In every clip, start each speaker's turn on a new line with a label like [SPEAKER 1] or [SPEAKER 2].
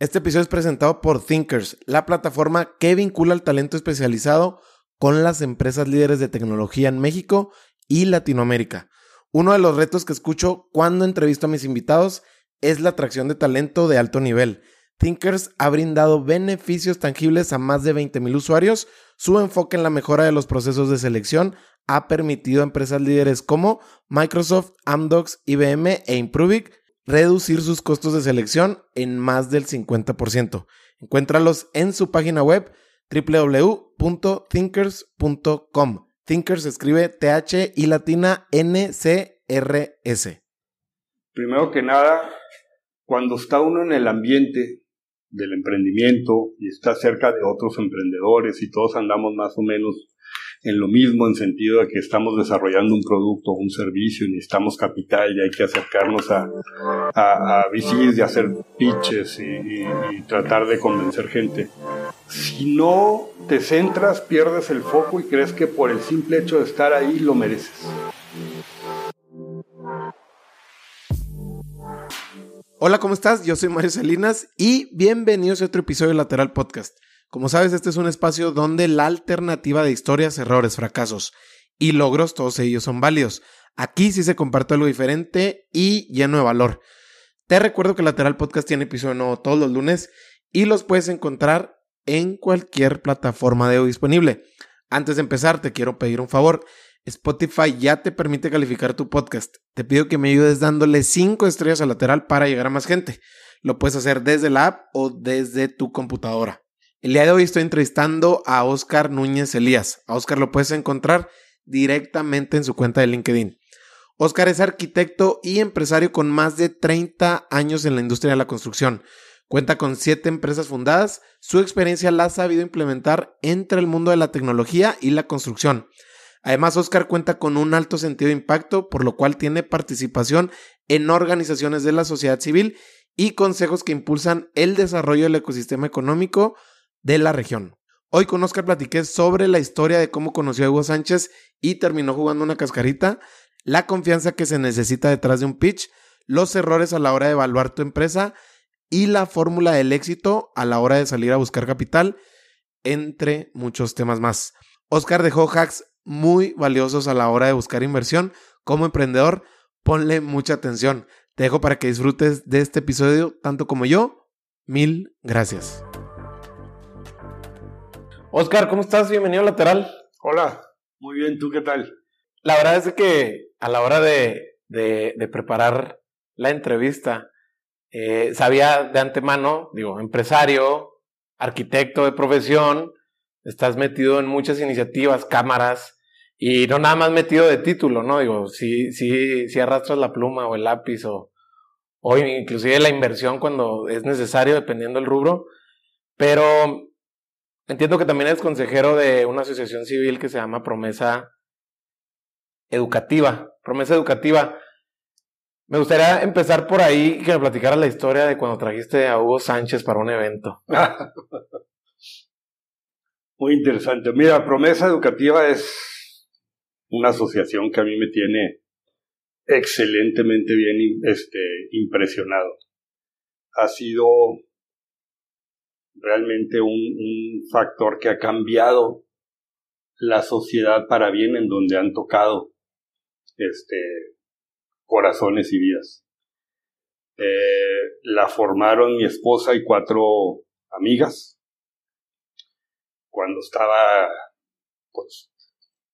[SPEAKER 1] Este episodio es presentado por Thinkers, la plataforma que vincula el talento especializado con las empresas líderes de tecnología en México y Latinoamérica. Uno de los retos que escucho cuando entrevisto a mis invitados es la atracción de talento de alto nivel. Thinkers ha brindado beneficios tangibles a más de 20.000 usuarios. Su enfoque en la mejora de los procesos de selección ha permitido a empresas líderes como Microsoft, Amdocs, IBM e Improvic reducir sus costos de selección en más del 50%. Encuéntralos en su página web www.thinkers.com. Thinkers escribe TH y latina NCRS.
[SPEAKER 2] Primero que nada, cuando está uno en el ambiente del emprendimiento y está cerca de otros emprendedores y todos andamos más o menos en lo mismo, en sentido de que estamos desarrollando un producto o un servicio y necesitamos capital y hay que acercarnos a, a, a VCs y hacer pitches y, tratar de convencer gente. Si no te centras, pierdes el foco y crees que por el simple hecho de estar ahí lo mereces.
[SPEAKER 1] Hola, ¿cómo estás? Yo soy Mario Salinas y bienvenidos a otro episodio de Lateral Podcast. Como sabes, este es un espacio donde la alternativa de historias, errores, fracasos y logros, todos ellos son válidos. Aquí sí se comparte algo diferente y lleno de valor. Te recuerdo que Lateral Podcast tiene episodio nuevo todos los lunes y los puedes encontrar en cualquier plataforma de audio disponible. Antes de empezar, te quiero pedir un favor. Spotify ya te permite calificar tu podcast. Te pido que me ayudes dándole 5 estrellas a lateral para llegar a más gente. Lo puedes hacer desde la app o desde tu computadora. El día de hoy estoy entrevistando a Oscar Núñez Elías. A Oscar lo puedes encontrar directamente en su cuenta de LinkedIn. Oscar es arquitecto y empresario con más de 30 años en la industria de la construcción. Cuenta con siete empresas fundadas. Su experiencia la ha sabido implementar entre el mundo de la tecnología y la construcción. Además, Oscar cuenta con un alto sentido de impacto, por lo cual tiene participación en organizaciones de la sociedad civil y consejos que impulsan el desarrollo del ecosistema económico, de la región. Hoy con Oscar platiqué sobre la historia de cómo conoció a Hugo Sánchez y terminó jugando una cascarita, la confianza que se necesita detrás de un pitch, los errores a la hora de evaluar tu empresa y la fórmula del éxito a la hora de salir a buscar capital, entre muchos temas más. Oscar dejó hacks muy valiosos a la hora de buscar inversión. Como emprendedor, ponle mucha atención. Te dejo para que disfrutes de este episodio tanto como yo. Mil gracias. Oscar, ¿cómo estás? Bienvenido a Lateral.
[SPEAKER 2] Hola, muy bien, ¿tú qué tal?
[SPEAKER 1] La verdad es que a la hora de, preparar la entrevista, eh, sabía de antemano, digo, empresario, arquitecto de profesión, estás metido en muchas iniciativas, cámaras, y no nada más metido de título, ¿no? Digo, si, si, si arrastras la pluma o el lápiz o, o inclusive la inversión cuando es necesario, dependiendo del rubro, pero Entiendo que también eres consejero de una asociación civil que se llama Promesa Educativa. Promesa Educativa. Me gustaría empezar por ahí que me platicara la historia de cuando trajiste a Hugo Sánchez para un evento.
[SPEAKER 2] Muy interesante. Mira, Promesa Educativa es una asociación que a mí me tiene excelentemente bien este, impresionado. Ha sido realmente un, factor que ha cambiado la sociedad para bien en donde han tocado este, corazones y vidas. Eh, la formaron mi esposa y cuatro amigas. Cuando estaba pues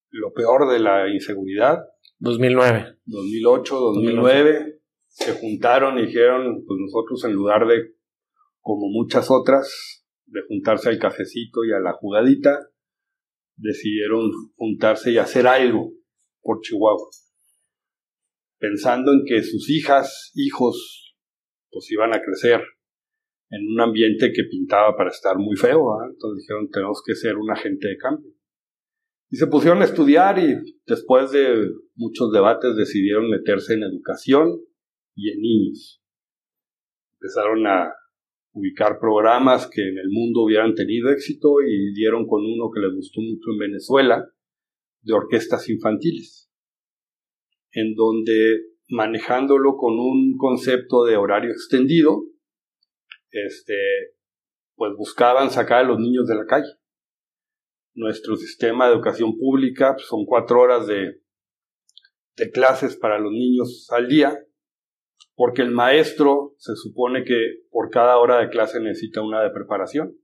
[SPEAKER 2] lo peor de la inseguridad.
[SPEAKER 1] 2009
[SPEAKER 2] 2008 2009 se juntaron y dijeron pues nosotros en lugar de como muchas otras, de juntarse al cafecito y a la jugadita, decidieron juntarse y hacer algo por Chihuahua, pensando en que sus hijas, hijos, pues iban a crecer en un ambiente que pintaba para estar muy feo, entonces dijeron tenemos que ser un agente de cambio. Y se pusieron a estudiar y después de muchos debates decidieron meterse en educación y en niños. Empezaron a ubicar programas que en el mundo hubieran tenido éxito y dieron con uno que les gustó mucho en Venezuela, de orquestas infantiles, en donde manejándolo con un concepto de horario extendido, este, pues buscaban sacar a los niños de la calle. Nuestro sistema de educación pública pues, son cuatro horas de, de clases para los niños al día, porque el maestro se supone que por cada hora de clase necesita una de preparación.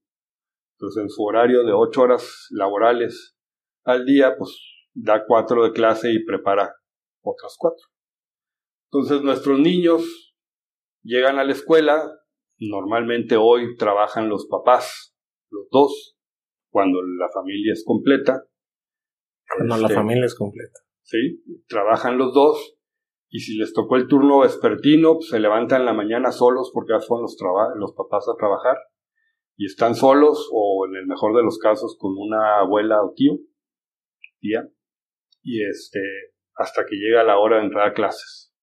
[SPEAKER 2] Entonces, en su horario de ocho horas laborales al día, pues da cuatro de clase y prepara otras cuatro. Entonces, nuestros niños llegan a la escuela, normalmente hoy trabajan los papás, los dos, cuando la familia es completa.
[SPEAKER 1] Cuando la este, familia es completa.
[SPEAKER 2] Sí, trabajan los dos y si les tocó el turno vespertino, pues se levantan la mañana solos porque ya son los, los papás a trabajar y están solos o en el mejor de los casos con una abuela o tío, tía, y este, hasta que llega la hora de entrar a clases.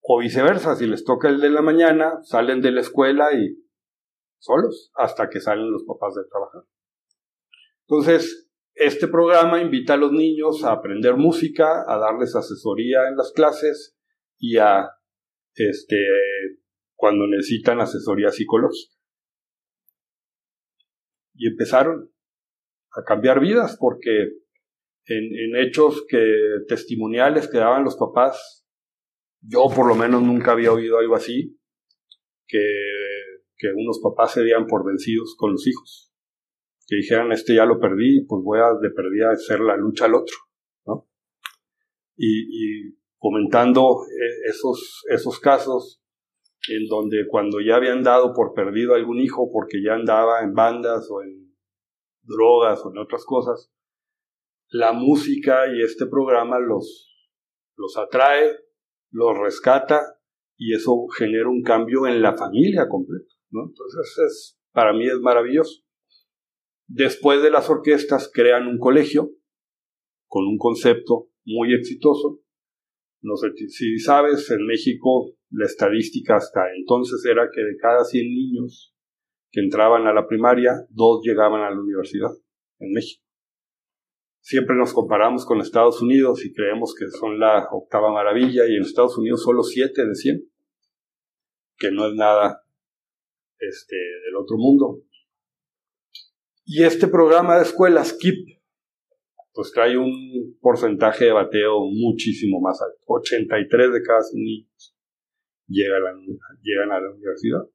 [SPEAKER 2] O viceversa, si les toca el de la mañana, salen de la escuela y solos hasta que salen los papás de trabajar. Entonces, este programa invita a los niños a aprender música, a darles asesoría en las clases y a, este, cuando necesitan asesoría psicológica. Y empezaron a cambiar vidas porque en, hechos que testimoniales que daban los papás yo por lo menos nunca había oído algo así, que, que unos papás se dieran por vencidos con los hijos. Que dijeran, este ya lo perdí, pues voy a de perdida hacer la lucha al otro. Y, comentando eh, esos, esos casos en donde cuando ya habían dado por perdido algún hijo porque ya andaba en bandas o en drogas o en otras cosas, la música y este programa los, los atrae, los rescata y eso genera un cambio en la familia completa. Entonces, es, para mí es maravilloso. Después de las orquestas crean un colegio con un concepto muy exitoso. No sé si sabes, en México la estadística hasta entonces era que de cada 100 niños que entraban a la primaria, dos llegaban a la universidad en México siempre nos comparamos con Estados Unidos y creemos que son la octava maravilla y en Estados Unidos solo 7 de 100, que no es nada este, del otro mundo. Y este programa de escuelas, KIP, pues trae un porcentaje de bateo muchísimo más alto. 83 de cada 100 niños llegan a, llegan a la universidad.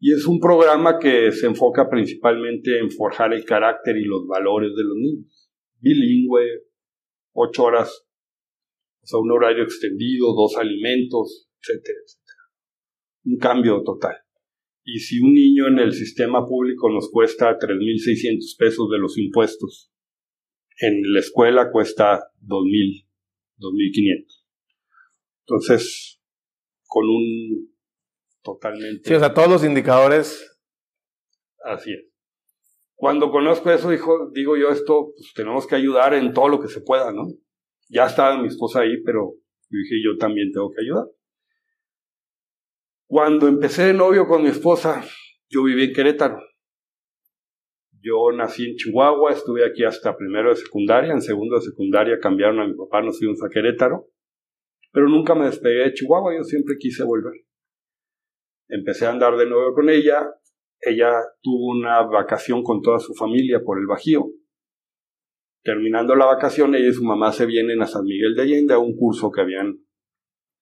[SPEAKER 2] Y es un programa que se enfoca principalmente en forjar el carácter y los valores de los niños bilingüe, ocho horas, o sea, un horario extendido, dos alimentos, etcétera, etcétera. Un cambio total. Y si un niño en el sistema público nos cuesta 3.600 pesos de los impuestos, en la escuela cuesta 2.000, 2.500. Entonces, con un totalmente...
[SPEAKER 1] Sí, o sea, todos los indicadores...
[SPEAKER 2] Así es. Cuando conozco eso, dijo, digo yo, esto, pues tenemos que ayudar en todo lo que se pueda, ¿no? Ya estaba mi esposa ahí, pero yo dije, yo también tengo que ayudar. Cuando empecé de novio con mi esposa, yo viví en Querétaro. Yo nací en Chihuahua, estuve aquí hasta primero de secundaria, en segundo de secundaria cambiaron a mi papá, nos fuimos a Querétaro, pero nunca me despegué de Chihuahua, yo siempre quise volver. Empecé a andar de nuevo con ella, ella tuvo una vacación con toda su familia por el Bajío. Terminando la vacación, ella y su mamá se vienen a San Miguel de Allende a un curso que habían,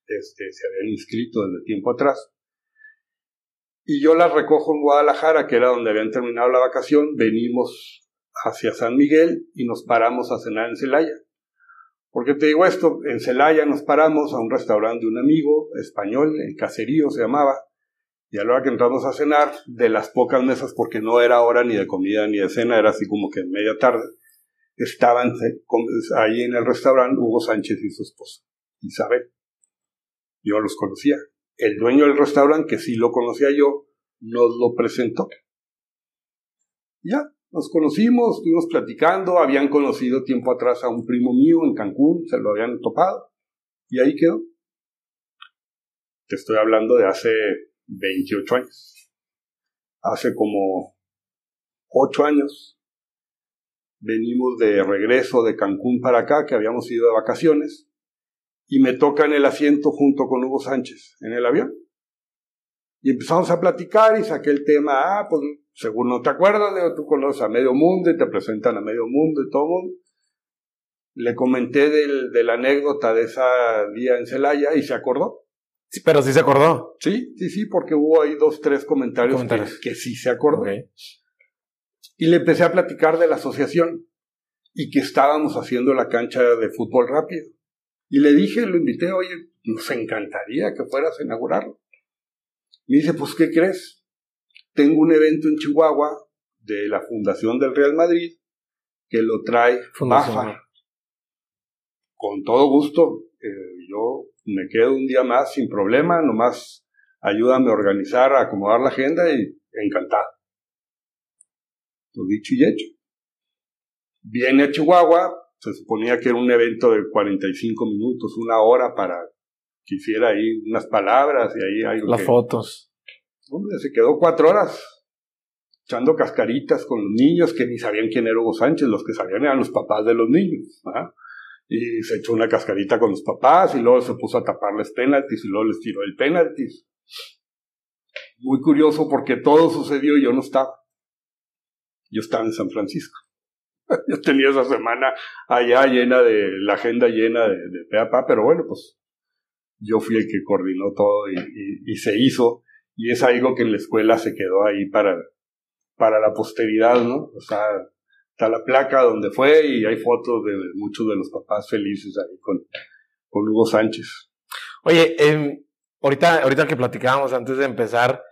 [SPEAKER 2] este, se habían inscrito desde tiempo atrás. Y yo las recojo en Guadalajara, que era donde habían terminado la vacación, venimos hacia San Miguel y nos paramos a cenar en Celaya. ¿Por qué te digo esto? En Celaya nos paramos a un restaurante de un amigo español, el caserío se llamaba, y a la hora que entramos a cenar, de las pocas mesas, porque no era hora ni de comida ni de cena, era así como que media tarde, estaban ahí en el restaurante Hugo Sánchez y su esposa, Isabel. Yo los conocía. El dueño del restaurante, que sí lo conocía yo, nos lo presentó. Ya, nos conocimos, estuvimos platicando, habían conocido tiempo atrás a un primo mío en Cancún, se lo habían topado, y ahí quedó. Te estoy hablando de hace 28 años. Hace como 8 años venimos de regreso de Cancún para acá, que habíamos ido de vacaciones, y me toca en el asiento junto con Hugo Sánchez en el avión. Y empezamos a platicar y saqué el tema, ah, pues según no te acuerdas, tú conoces a medio mundo y te presentan a medio mundo y todo mundo. Le comenté del, de la anécdota de esa día en Celaya y se acordó.
[SPEAKER 1] Sí, pero sí se acordó.
[SPEAKER 2] Sí, sí, sí, porque hubo ahí dos, tres comentarios, Que, sí se acordó. Y le empecé a platicar de la asociación y que estábamos haciendo la cancha de fútbol rápido. Y le dije, lo invité, oye, nos encantaría que fueras a inaugurarlo. Me dice, pues, ¿qué crees? Tengo un evento en Chihuahua de la Fundación del Real Madrid que lo trae Baja. Con todo gusto, eh, yo me quedo un día más sin problema, nomás ayúdame a organizar, a acomodar la agenda y encantado. Lo dicho y hecho. Viene a Chihuahua, se suponía que era un evento de 45 minutos, una hora para que hiciera ahí unas palabras y ahí hay
[SPEAKER 1] Las fotos.
[SPEAKER 2] Hombre, se quedó cuatro horas echando cascaritas con los niños que ni sabían quién era Hugo Sánchez, los que sabían eran los papás de los niños. Y se echó una cascarita con los papás y luego se puso a taparles penaltis y luego les tiró el penaltis. Muy curioso porque todo sucedió y yo no estaba. Yo estaba en San Francisco. Yo tenía esa semana allá llena de, la agenda llena de, de pero bueno, pues yo fui el que coordinó todo y, se hizo. Y es algo que en la escuela se quedó ahí para, para la posteridad, ¿no? O sea, está la placa donde fue y hay fotos de muchos de los papás felices ahí con, con Hugo Sánchez.
[SPEAKER 1] Oye, eh, ahorita, ahorita que platicábamos antes de empezar,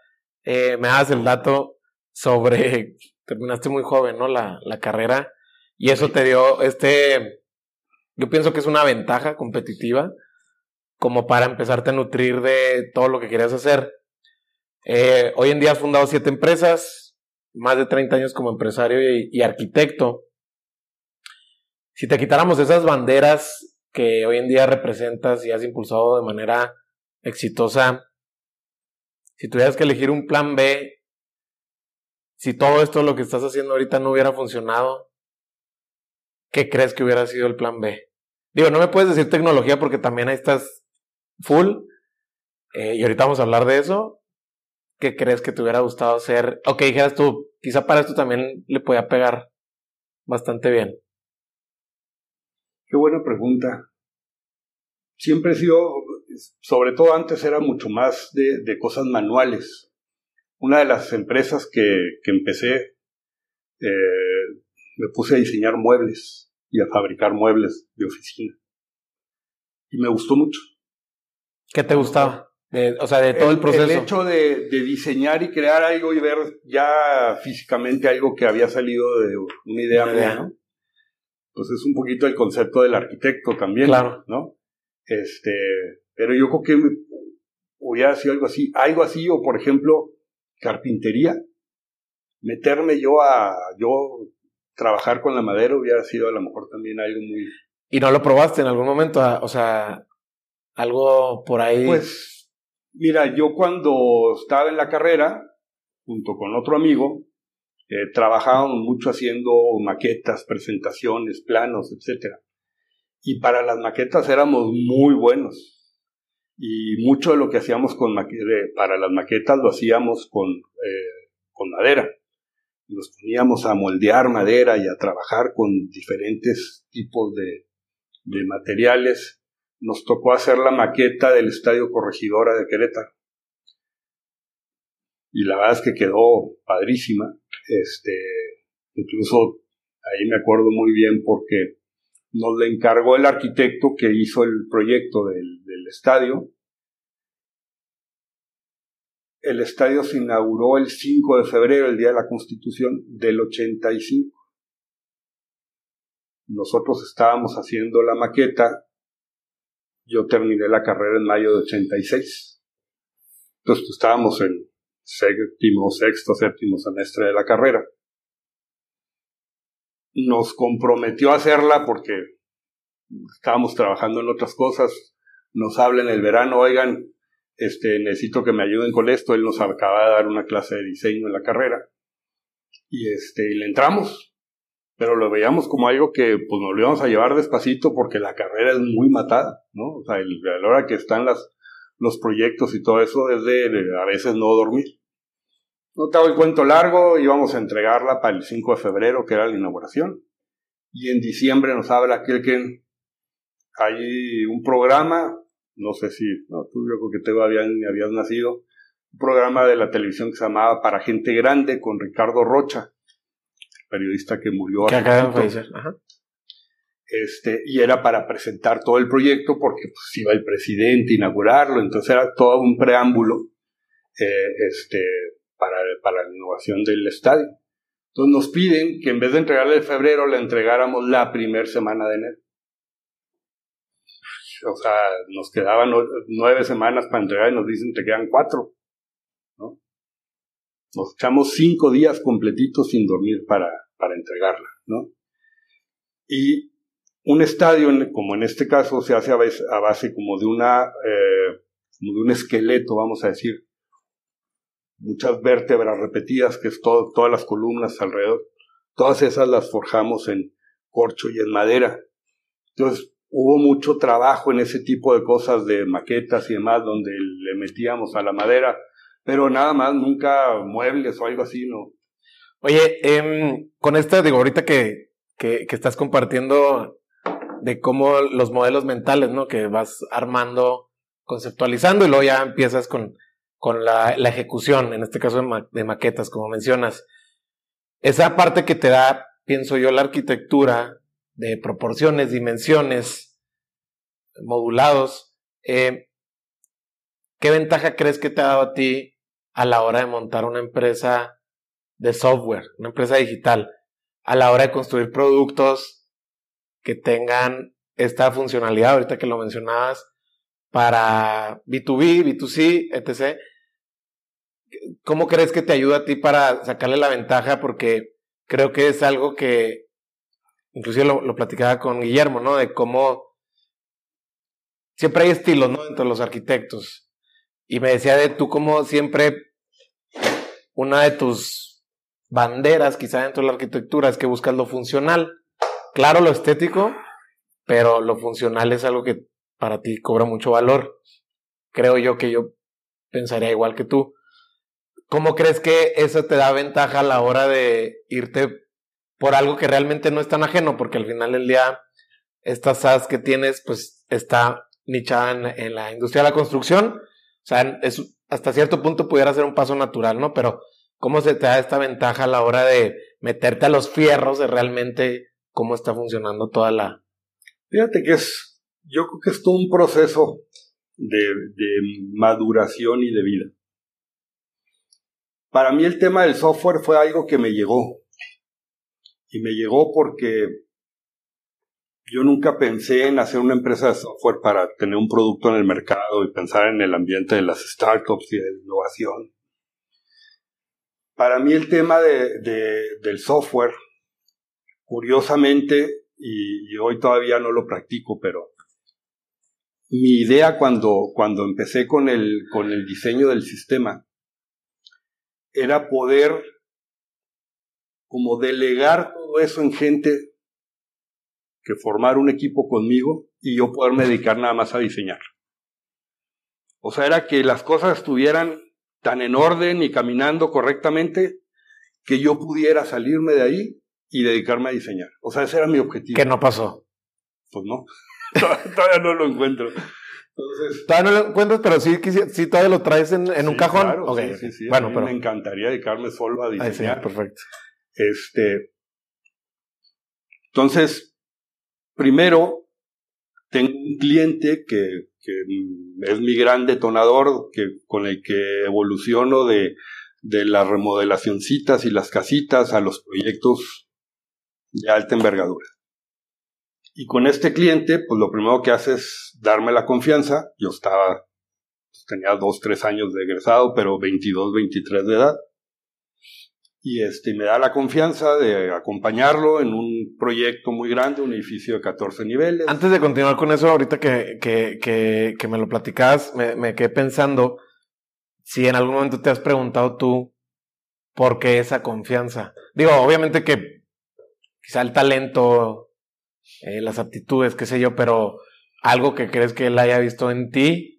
[SPEAKER 1] eh, me das el dato sobre, terminaste muy joven, ¿no? La, la carrera y eso te dio este, yo pienso que es una ventaja competitiva como para empezarte a nutrir de todo lo que querías hacer. Eh, hoy en día has fundado siete empresas, más de 30 años como empresario y, arquitecto. Si te quitáramos esas banderas que hoy en día representas y has impulsado de manera exitosa, si tuvieras que elegir un plan B, si todo esto lo que estás haciendo ahorita no hubiera funcionado, ¿qué crees que hubiera sido el plan B? Digo, no me puedes decir tecnología porque también ahí estás full. Eh, y ahorita vamos a hablar de eso. ¿Qué crees que te hubiera gustado hacer? Ok, dijeras tú, quizá para esto también le podía pegar bastante bien.
[SPEAKER 2] Qué buena pregunta. Siempre he sido, sobre todo antes era mucho más de, cosas manuales. Una de las empresas que, que empecé eh, me puse a diseñar muebles y a fabricar muebles de oficina. Y me gustó mucho.
[SPEAKER 1] ¿Qué te gustaba? o sea, de todo el, proceso.
[SPEAKER 2] El hecho de, diseñar y crear algo y ver ya físicamente algo que había salido de una idea mía, Pues es un poquito el concepto del arquitecto también, claro. ¿no? Este, pero yo creo que hubiera sido algo así, algo así, o por ejemplo, carpintería. Meterme yo a, yo trabajar con la madera hubiera sido a lo mejor también algo muy...
[SPEAKER 1] ¿Y no lo probaste en algún momento? Ah, o sea, algo por ahí...
[SPEAKER 2] Pues, mira, yo cuando estaba en la carrera, junto con otro amigo, eh, trabajábamos mucho haciendo maquetas, presentaciones, planos, etc. Y para las maquetas éramos muy buenos. Y mucho de lo que hacíamos con para las maquetas lo hacíamos con, eh, con madera nos poníamos a moldear madera y a trabajar con diferentes tipos de, materiales. Nos tocó hacer la maqueta del Estadio Corregidora de Querétaro. Y la verdad es que quedó padrísima. Este, incluso ahí me acuerdo muy bien porque nos le encargó el arquitecto que hizo el proyecto del, del estadio el estadio se inauguró el 5 de febrero, el día de la Constitución del 85. Nosotros estábamos haciendo la maqueta, yo terminé la carrera en mayo de 86. Entonces pues, estábamos en séptimo, sexto, séptimo semestre de la carrera. Nos comprometió a hacerla porque estábamos trabajando en otras cosas. Nos habla en el verano, oigan, este, necesito que me ayuden con esto, él nos acaba de dar una clase de diseño en la carrera, y este, le entramos, pero lo veíamos como algo que pues nos lo íbamos a llevar despacito porque la carrera es muy matada, ¿no? O a la hora que están los proyectos y todo eso es de, a veces no dormir. No te hago el cuento largo, íbamos a entregarla para el 5 de febrero, que era la inauguración. Y en diciembre nos habla aquel que hay un programa, no sé si, no, tú yo creo que te habían, habías nacido, un programa de la televisión que se llamaba Para Gente Grande con Ricardo Rocha, periodista que murió.
[SPEAKER 1] Que acaba de Ajá.
[SPEAKER 2] Este, y era para presentar todo el proyecto porque pues, iba el presidente a inaugurarlo, entonces era todo un preámbulo eh, este, para, para la innovación del estadio. Entonces nos piden que en vez de entregarle en febrero, le entregáramos la primera semana de enero. O sea, nos quedaban nueve semanas para entregar y nos dicen que quedan cuatro. ¿no? Nos echamos cinco días completitos sin dormir para, para entregarla. ¿no? Y un estadio, como en este caso, se hace a base, como de una, eh, de un esqueleto, vamos a decir, muchas vértebras repetidas, que es todo, todas las columnas alrededor. Todas esas las forjamos en corcho y en madera. Entonces, hubo mucho trabajo en ese tipo de cosas de maquetas y demás, donde le metíamos a la madera, pero nada más, nunca muebles o algo así, ¿no?
[SPEAKER 1] Oye, em, con esta, digo, ahorita que, que, que estás compartiendo de cómo los modelos mentales, ¿no? Que vas armando, conceptualizando y luego ya empiezas con, con la, la ejecución, en este caso de, maquetas, como mencionas. Esa parte que te da, pienso yo, la arquitectura de proporciones, dimensiones, modulados, eh, ¿qué ventaja crees que te ha dado a ti a la hora de montar una empresa de software, una empresa digital, a la hora de construir productos que tengan esta funcionalidad, ahorita que lo mencionabas, para B2B, B2C, etc. ¿Cómo crees que te ayuda a ti para sacarle la ventaja? Porque creo que es algo que, inclusive lo, lo platicaba con Guillermo, ¿no? De cómo siempre hay estilos, ¿no? Entre los arquitectos. Y me decía de tú como siempre, una de tus banderas quizá dentro de la arquitectura es que buscas lo funcional claro lo estético, pero lo funcional es algo que para ti cobra mucho valor. Creo yo que yo pensaría igual que tú. ¿Cómo crees que eso te da ventaja a la hora de irte por algo que realmente no es tan ajeno? Porque al final del día, estas SaaS que tienes, pues está nichada en, la industria de la construcción. O sea, es, hasta cierto punto pudiera ser un paso natural, ¿no? Pero ¿cómo se te da esta ventaja a la hora de meterte a los fierros de realmente cómo está funcionando toda la...
[SPEAKER 2] Fíjate que es, yo creo que es todo un proceso de, maduración y de vida. Para mí el tema del software fue algo que me llegó. Y me llegó porque yo nunca pensé en hacer una empresa de software para tener un producto en el mercado y pensar en el ambiente de las startups y de innovación. Para mí el tema del software Curiosamente, y, hoy todavía no lo practico, pero mi idea cuando, cuando empecé con el, con el diseño del sistema era poder como delegar todo eso en gente que formar un equipo conmigo y yo poderme dedicar nada más a diseñar. O sea, era que las cosas estuvieran tan en orden y caminando correctamente que yo pudiera salirme de ahí y dedicarme a diseñar. O sea, ese era mi objetivo.
[SPEAKER 1] ¿Qué no pasó?
[SPEAKER 2] Pues no, todavía no lo encuentro. Entonces,
[SPEAKER 1] todavía no lo encuentras, pero sí, sí todavía lo traes en, en un cajón.
[SPEAKER 2] Claro, sí, sí, sí. Bueno, pero... me encantaría dedicarme solo a diseñar.
[SPEAKER 1] perfecto.
[SPEAKER 2] Este, entonces, primero, tengo un cliente que, es mi gran detonador, que, con el que evoluciono de, de las remodelacioncitas y las casitas a los proyectos de alta envergadura. Y con este cliente, pues lo primero que hace es darme la confianza. Yo estaba, pues, tenía dos, tres años de egresado, pero 22, 23 de edad. Y este, me da la confianza de acompañarlo en un proyecto muy grande, un edificio de 14 niveles.
[SPEAKER 1] Antes de continuar con eso, ahorita que, que, que, me lo platicabas, me, me quedé pensando si en algún momento te has preguntado tú por qué esa confianza. Digo, obviamente que quizá el talento, eh, las aptitudes, qué sé yo, pero algo que crees que él haya visto en ti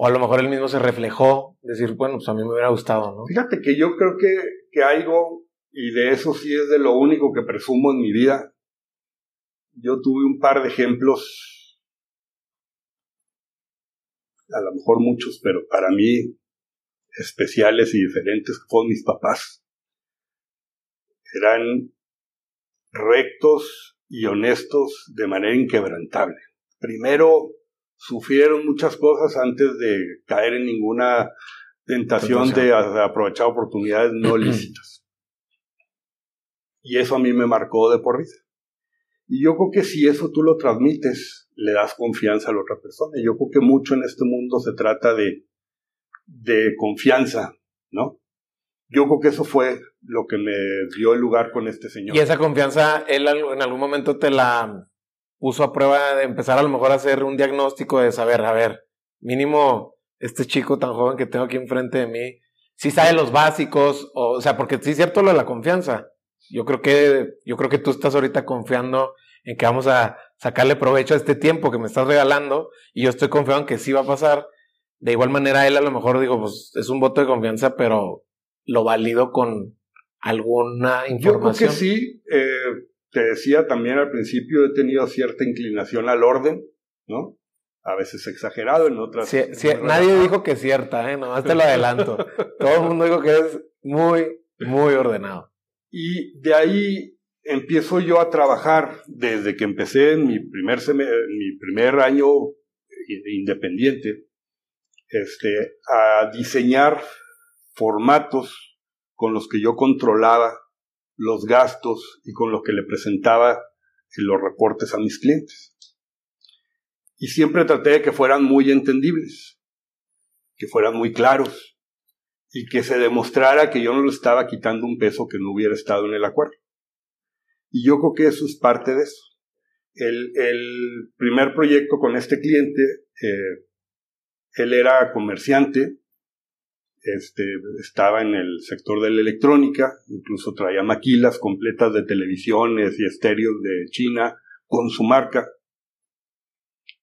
[SPEAKER 1] O a lo mejor él mismo se reflejó, decir, bueno, pues a mí me hubiera gustado, ¿no?
[SPEAKER 2] Fíjate que yo creo que, que algo, y de eso sí es de lo único que presumo en mi vida, yo tuve un par de ejemplos, a lo mejor muchos, pero para mí especiales y diferentes, que fueron mis papás. Eran rectos y honestos de manera inquebrantable. Primero, sufrieron muchas cosas antes de caer en ninguna tentación de aprovechar oportunidades no lícitas. Y eso a mí me marcó de por vida. Y yo creo que si eso tú lo transmites, le das confianza a la otra persona. Yo creo que mucho en este mundo se trata de, de confianza, ¿no? Yo creo que eso fue lo que me dio el lugar con este señor.
[SPEAKER 1] Y esa confianza, él en algún momento te la puso a prueba de empezar a lo mejor a hacer un diagnóstico de saber, a ver, mínimo este chico tan joven que tengo aquí enfrente de mí, si sabe los básicos, o, o sea, porque sí es cierto lo de la confianza. Yo creo que, yo creo que tú estás ahorita confiando en que vamos a sacarle provecho a este tiempo que me estás regalando y yo estoy confiado en que sí va a pasar. De igual manera, él a lo mejor digo, pues es un voto de confianza, pero lo valido con alguna información.
[SPEAKER 2] Yo creo que sí. Eh, te decía también al principio, he tenido cierta inclinación al orden, ¿no? A veces exagerado, en otras.
[SPEAKER 1] nadie dijo que cierta, ¿eh? Nomás te lo adelanto. Todo el mundo dijo que es muy, muy ordenado.
[SPEAKER 2] Y de ahí empiezo yo a trabajar desde que empecé en mi primer, mi primer año independiente, este, a diseñar formatos con los que yo controlaba los gastos y con los que le presentaba los reportes a mis clientes. Y siempre traté de que fueran muy entendibles, que fueran muy claros y que se demostrara que yo no le estaba quitando un peso que no hubiera estado en el acuerdo. Y yo creo que eso es parte de eso. El, el primer proyecto con este cliente, eh, él era comerciante, este, estaba en el sector de la electrónica, incluso traía maquilas completas de televisiones y estéreos de China con su marca.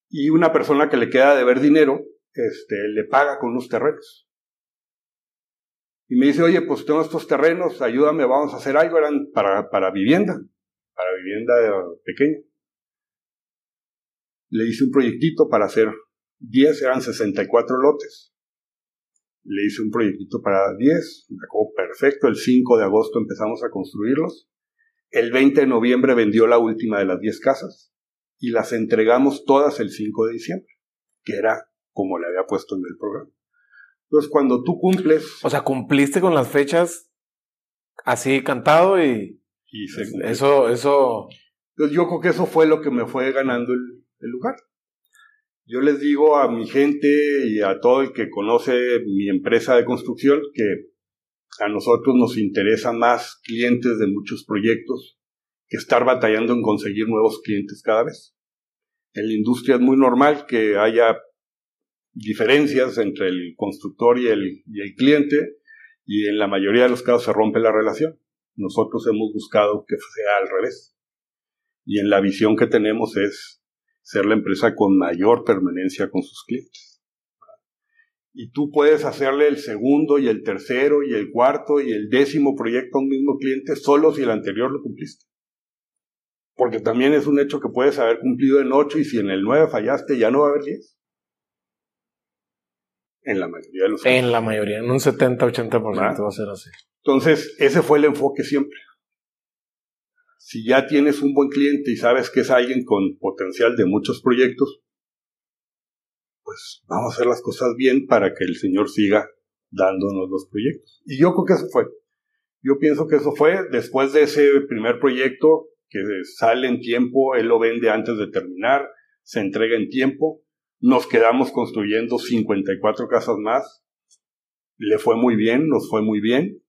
[SPEAKER 2] Y una persona que le queda de ver dinero, este, le paga con unos terrenos. Y me dice, oye, pues tengo estos terrenos, ayúdame, vamos a hacer algo, eran para, para vivienda, para vivienda pequeña. Le hice un proyectito para hacer 10, eran 64 lotes le hice un proyectito para 10, me acabó perfecto, el 5 de agosto empezamos a construirlos, el 20 de noviembre vendió la última de las 10 casas y las entregamos todas el 5 de diciembre, que era como le había puesto en el programa. Entonces, cuando tú cumples...
[SPEAKER 1] O sea, cumpliste con las fechas así cantado y... y eso, eso...
[SPEAKER 2] Entonces, yo creo que eso fue lo que me fue ganando el, el lugar. Yo les digo a mi gente y a todo el que conoce mi empresa de construcción que a nosotros nos interesa más clientes de muchos proyectos que estar batallando en conseguir nuevos clientes cada vez. En la industria es muy normal que haya diferencias entre el constructor y el, y el cliente y en la mayoría de los casos se rompe la relación. Nosotros hemos buscado que sea al revés. Y en la visión que tenemos es ser la empresa con mayor permanencia con sus clientes. Y tú puedes hacerle el segundo y el tercero y el cuarto y el décimo proyecto a un mismo cliente solo si el anterior lo cumpliste. Porque también es un hecho que puedes haber cumplido en ocho y si en el nueve fallaste ya no va a haber diez. En la mayoría de los
[SPEAKER 1] casos. En la mayoría, en un 70-80% va a ser así.
[SPEAKER 2] Entonces, ese fue el enfoque siempre si ya tienes un buen cliente y sabes que es alguien con potencial de muchos proyectos, pues vamos a hacer las cosas bien para que el Señor siga dándonos los proyectos. Y yo creo que eso fue. Yo pienso que eso fue después de ese primer proyecto que sale en tiempo, él lo vende antes de terminar, se entrega en tiempo, nos quedamos construyendo 54 casas más, le fue muy bien, nos fue muy bien,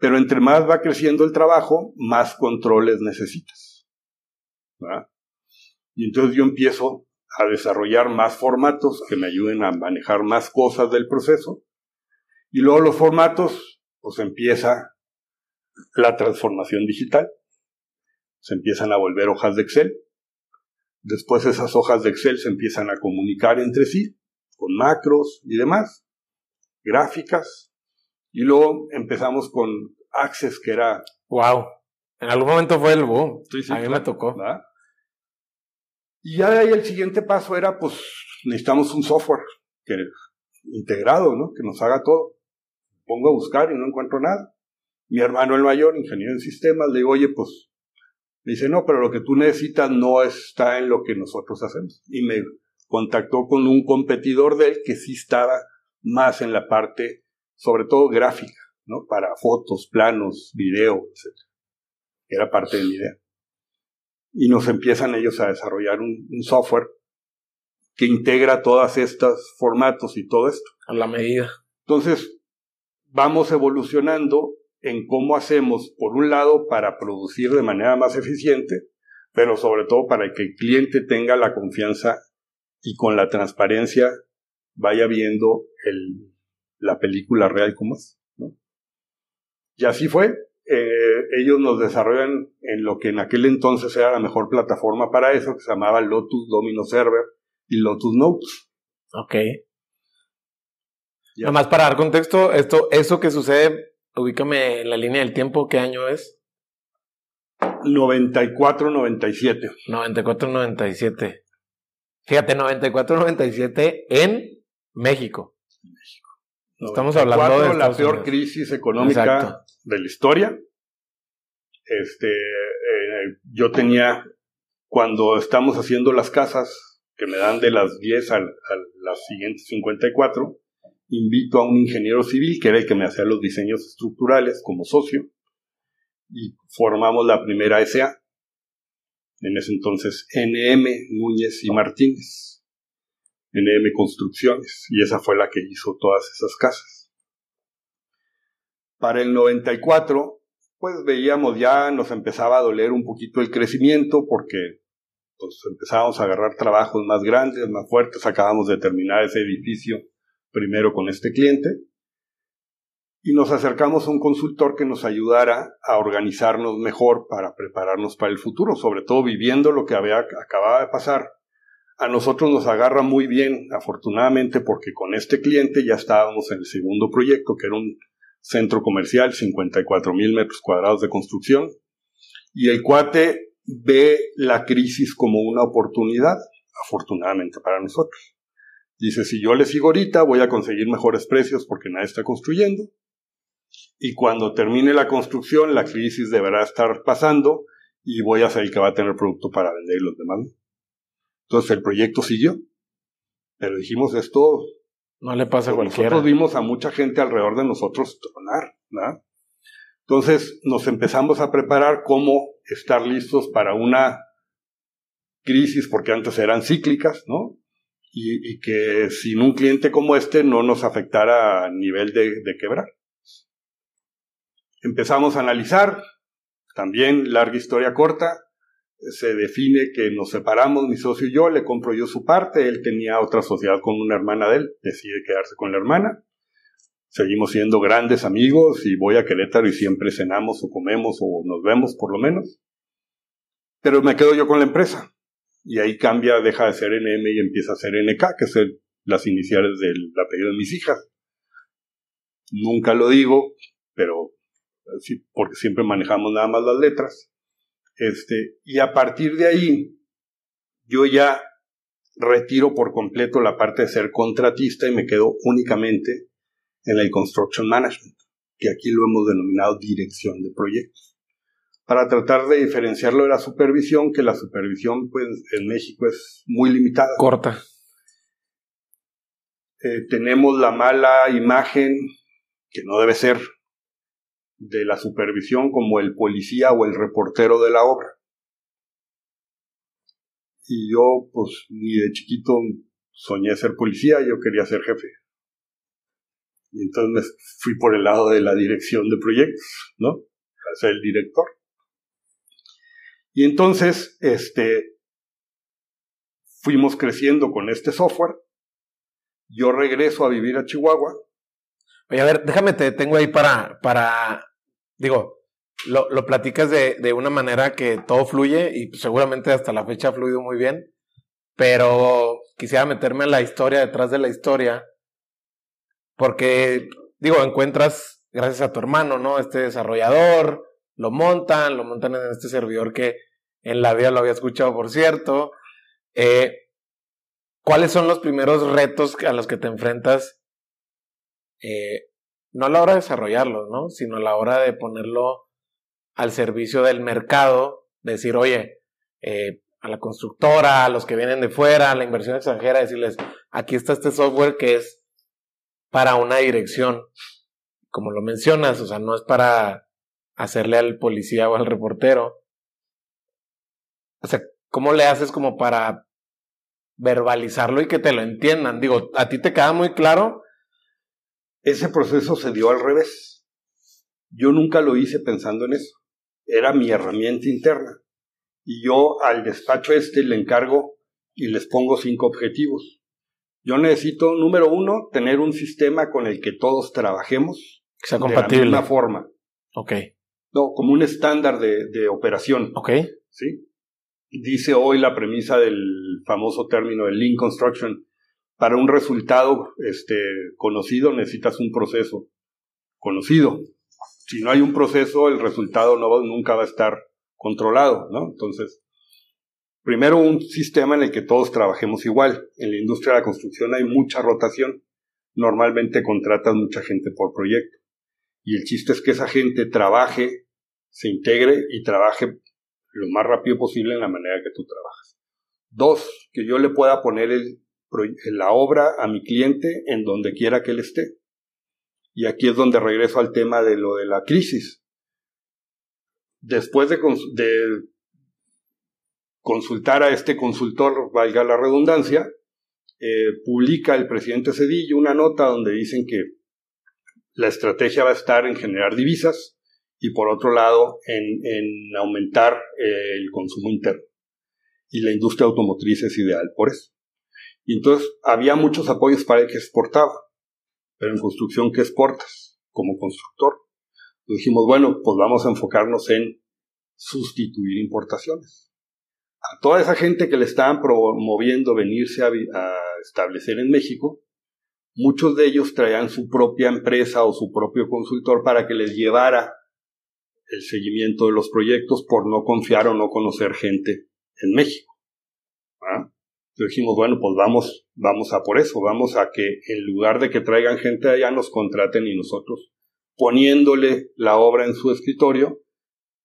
[SPEAKER 2] pero entre más va creciendo el trabajo, más controles necesitas. Y entonces yo empiezo a desarrollar más formatos que me ayuden a manejar más cosas del proceso. Y luego los formatos, pues empieza la transformación digital. Se empiezan a volver hojas de Excel. Después esas hojas de Excel se empiezan a comunicar entre sí con macros y demás, gráficas, y luego empezamos con Access, que era...
[SPEAKER 1] ¡Wow! En algún momento fue el boom. a mí me tocó.
[SPEAKER 2] Y ya de ahí el siguiente paso era, pues, necesitamos un software que, integrado, ¿no? Que nos haga todo. Pongo a buscar y no encuentro nada. Mi hermano el mayor, ingeniero en sistemas, le digo, oye, pues, me dice, no, pero lo que tú necesitas no está en lo que nosotros hacemos. Y me contactó con un competidor de él que sí estaba más en la parte, sobre todo gráfica, ¿no? Para fotos, planos, video, etc. Era parte de mi idea. Y nos empiezan ellos a desarrollar un, software que integra todos estos formatos y todo esto.
[SPEAKER 1] A la medida.
[SPEAKER 2] Entonces, vamos evolucionando en cómo hacemos, por un lado, para producir de manera más eficiente, pero sobre todo para que el cliente tenga la confianza y con la transparencia vaya viendo el, la película real como es. Y así fue. Eh, ellos nos desarrollan en lo que en aquel entonces era la mejor plataforma para eso, que se llamaba Lotus Domino Server y Lotus Notes.
[SPEAKER 1] Ok. Nada más para dar contexto, esto, eso que sucede, ubícame en la línea del tiempo, ¿qué año es?
[SPEAKER 2] 94-97.
[SPEAKER 1] 94-97. Fíjate, 94-97 en. México.
[SPEAKER 2] Estamos hablando de la peor crisis económica de la historia. Este, eh, yo tenía, cuando estamos haciendo las casas, que me dan de las 10 a, a las siguientes 54, invito a un ingeniero civil, que era el que me hacía los diseños estructurales como socio, y formamos la primera SA, en ese entonces NM Núñez y Martínez, NM Construcciones, y esa fue la que hizo todas esas casas. Para el 94, pues veíamos ya, nos empezaba a doler un poquito el crecimiento porque pues empezábamos a agarrar trabajos más grandes, más fuertes, acabamos de terminar ese edificio primero con este cliente y nos acercamos a un consultor que nos ayudara a organizarnos mejor para prepararnos para el futuro, sobre todo viviendo lo que había, acababa de pasar. A nosotros nos agarra muy bien, afortunadamente, porque con este cliente ya estábamos en el segundo proyecto, que era un centro comercial, 54 mil metros cuadrados de construcción, y el cuate ve la crisis como una oportunidad, afortunadamente para nosotros. Dice, si yo le sigo ahorita, voy a conseguir mejores precios porque nadie está construyendo, y cuando termine la construcción, la crisis deberá estar pasando y voy a ser el que va a tener producto para vender y los demás. Entonces el proyecto siguió. Pero dijimos esto.
[SPEAKER 1] No le pasa a cualquiera.
[SPEAKER 2] Nosotros vimos a mucha gente alrededor de nosotros tronar, ¿no? Entonces nos empezamos a preparar cómo estar listos para una crisis, porque antes eran cíclicas, ¿no? Y, que sin un cliente como este no nos afectara a nivel de quebrar. Empezamos a analizar, también larga historia corta, se define que nos separamos, mi socio y yo, le compro yo su parte, él tenía otra sociedad con una hermana de él, decide quedarse con la hermana, seguimos siendo grandes amigos y voy a Querétaro y siempre cenamos o comemos o nos vemos por lo menos, pero me quedo yo con la empresa y ahí cambia, deja de ser NM y empieza a ser NK, que son las iniciales del apellido de mis hijas. Nunca lo digo, pero porque siempre manejamos nada más las letras. Este, y a partir de ahí, yo ya retiro por completo la parte de ser contratista y me quedo únicamente en el Construction Management, que aquí lo hemos denominado dirección de proyectos, para tratar de diferenciarlo de la supervisión, que la supervisión pues, en México es muy limitada.
[SPEAKER 1] Corta.
[SPEAKER 2] Eh, tenemos la mala imagen, que no debe ser, de la supervisión como el policía o el reportero de la obra. Y yo, pues, ni de chiquito soñé ser policía, yo quería ser jefe. Y entonces me fui por el lado de la dirección de proyectos, ¿no? Para ser el director. Y entonces, este, fuimos creciendo con este software. Yo regreso a vivir a Chihuahua.
[SPEAKER 1] Oye, a ver, déjame te tengo ahí para, para digo, lo, lo platicas de, de, una manera que todo fluye y seguramente hasta la fecha ha fluido muy bien, pero quisiera meterme en la historia detrás de la historia, porque, digo, encuentras, gracias a tu hermano, ¿no? Este desarrollador, lo montan, lo montan en este servidor que en la vida lo había escuchado, por cierto. Eh, ¿Cuáles son los primeros retos a los que te enfrentas? Eh, no a la hora de desarrollarlo, ¿no? Sino a la hora de ponerlo al servicio del mercado, decir, oye, eh, a la constructora, a los que vienen de fuera, a la inversión extranjera, decirles, aquí está este software que es para una dirección. Como lo mencionas, o sea, no es para hacerle al policía o al reportero. O sea, ¿cómo le haces como para verbalizarlo y que te lo entiendan? Digo, ¿a ti te queda muy claro?
[SPEAKER 2] Ese proceso se dio al revés. Yo nunca lo hice pensando en eso. Era mi herramienta interna y yo al despacho este le encargo y les pongo cinco objetivos. Yo necesito, número uno, tener un sistema con el que todos trabajemos.
[SPEAKER 1] Que sea compatible.
[SPEAKER 2] De la misma forma.
[SPEAKER 1] Ok.
[SPEAKER 2] No, como un estándar de, de operación.
[SPEAKER 1] Ok.
[SPEAKER 2] ¿Sí? Dice hoy la premisa del famoso término de Lean Construction. Para un resultado este, conocido necesitas un proceso conocido. Si no hay un proceso, el resultado no nunca va a estar controlado, ¿no? Entonces, primero un sistema en el que todos trabajemos igual. En la industria de la construcción hay mucha rotación. Normalmente contratas mucha gente por proyecto. Y el chiste es que esa gente trabaje, se integre y trabaje lo más rápido posible en la manera que tú trabajas. Dos, que yo le pueda poner la obra a mi cliente en donde quiera que él esté. Y aquí es donde regreso al tema de lo de la crisis después de, consultar a este consultor, valga la redundancia, eh, publica el presidente Cedillo una nota donde dicen que la estrategia va a estar en generar divisas y por otro lado en, aumentar eh, el consumo interno. Y la industria automotriz es ideal por eso. Y entonces había muchos apoyos para el que exportaba, pero en construcción, ¿qué exportas como constructor? dijimos, bueno, pues vamos a enfocarnos en sustituir importaciones. A toda esa gente que le estaban promoviendo venirse a, establecer en México, muchos de ellos traían su propia empresa o su propio consultor para que les llevara el seguimiento de los proyectos por no confiar o no conocer gente en México. ¿Ah? Entonces dijimos, bueno, pues vamos, vamos a por eso, vamos a que en lugar de que traigan gente allá nos contraten y nosotros poniéndole la obra en su escritorio,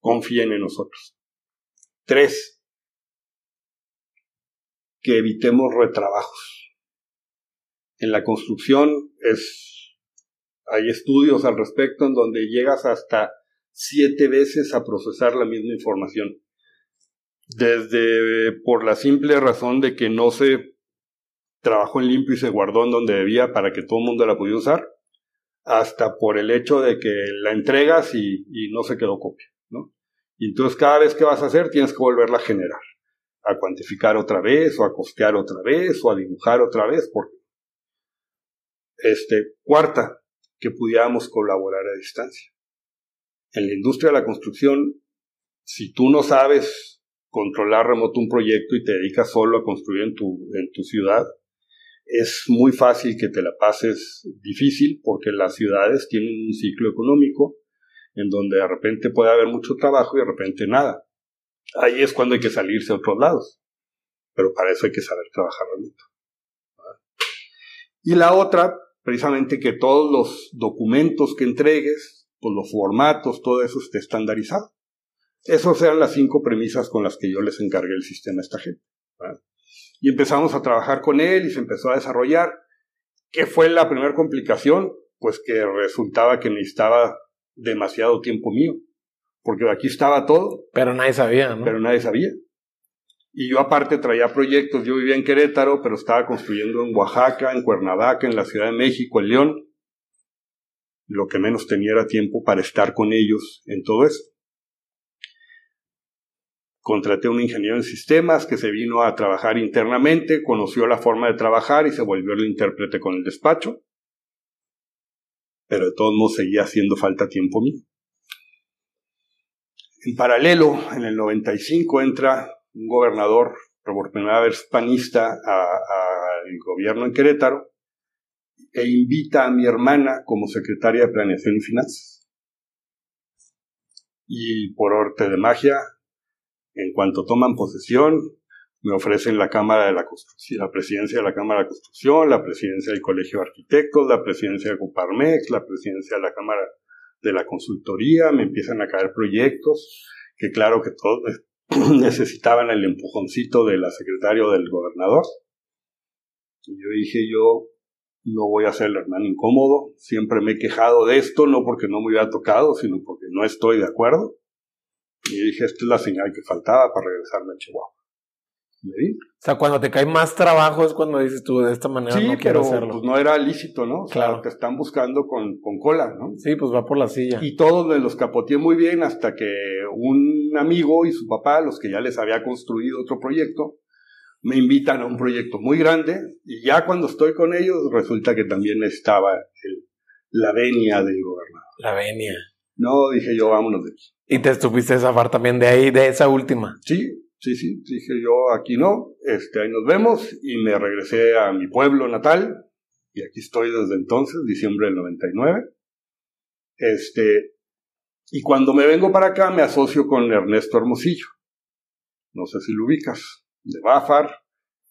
[SPEAKER 2] confíen en nosotros. Tres, que evitemos retrabajos. En la construcción es, hay estudios al respecto en donde llegas hasta siete veces a procesar la misma información. Desde por la simple razón de que no se trabajó en limpio y se guardó en donde debía para que todo el mundo la pudiera usar, hasta por el hecho de que la entregas y, no se quedó copia, ¿no? Y entonces cada vez que vas a hacer tienes que volverla a generar, a cuantificar otra vez, o a costear otra vez, o a dibujar otra vez, porque este, cuarta, que pudiéramos colaborar a distancia. En la industria de la construcción, si tú no sabes controlar remoto un proyecto y te dedicas solo a construir en tu, en tu ciudad, es muy fácil que te la pases difícil porque las ciudades tienen un ciclo económico en donde de repente puede haber mucho trabajo y de repente nada. Ahí es cuando hay que salirse a otros lados. Pero para eso hay que saber trabajar remoto. Y la otra, precisamente que todos los documentos que entregues, pues los formatos, todo eso esté estandarizado. Esas eran las cinco premisas con las que yo les encargué el sistema a esta gente. Y empezamos a trabajar con él y se empezó a desarrollar. ¿Qué fue la primera complicación? Pues que resultaba que necesitaba demasiado tiempo mío, porque aquí estaba todo.
[SPEAKER 1] Pero nadie sabía, ¿no?
[SPEAKER 2] Pero nadie sabía. Y yo aparte traía proyectos, yo vivía en Querétaro, pero estaba construyendo en Oaxaca, en Cuernavaca, en la Ciudad de México, en León. Lo que menos tenía era tiempo para estar con ellos en todo esto contraté a un ingeniero en sistemas que se vino a trabajar internamente, conoció la forma de trabajar y se volvió el intérprete con el despacho. Pero de todos modos seguía haciendo falta tiempo mío. En paralelo, en el 95 entra un gobernador por primera vez panista, al gobierno en Querétaro e invita a mi hermana como secretaria de Planeación y Finanzas. Y por arte de magia, en cuanto toman posesión, me ofrecen la Cámara de la Construcción, la presidencia de la Cámara de Construcción, la presidencia del Colegio de Arquitectos, la presidencia de Coparmex, la presidencia de la Cámara de la Consultoría, me empiezan a caer proyectos que claro que todos necesitaban el empujoncito de la secretaria o del gobernador. Y yo dije, yo no voy a ser el hermano incómodo, siempre me he quejado de esto, no porque no me hubiera tocado, sino porque no estoy de acuerdo. Y dije, esta es la señal que faltaba para regresarme a Chihuahua.
[SPEAKER 1] O sea, cuando te cae más trabajo es cuando dices tú de esta manera
[SPEAKER 2] sí, no quiero pero, hacerlo. Pues no era lícito, ¿no? claro. te están buscando con, con, cola, ¿no?
[SPEAKER 1] Sí, pues va por la silla.
[SPEAKER 2] Y todos me los capoteé muy bien hasta que un amigo y su papá, los que ya les había construido otro proyecto, me invitan a un proyecto muy grande y ya cuando estoy con ellos resulta que también estaba la venia del gobernador.
[SPEAKER 1] La venia.
[SPEAKER 2] No, dije yo, vámonos de aquí.
[SPEAKER 1] ¿Y te estuviste zafar también de ahí, de esa última?
[SPEAKER 2] Sí, sí, sí. Dije yo, aquí no, este, ahí nos vemos. Y me regresé a mi pueblo natal. Y aquí estoy desde entonces, diciembre del 99. Este, y cuando me vengo para acá me asocio con Ernesto Hermosillo. No sé si lo ubicas, de Bafar.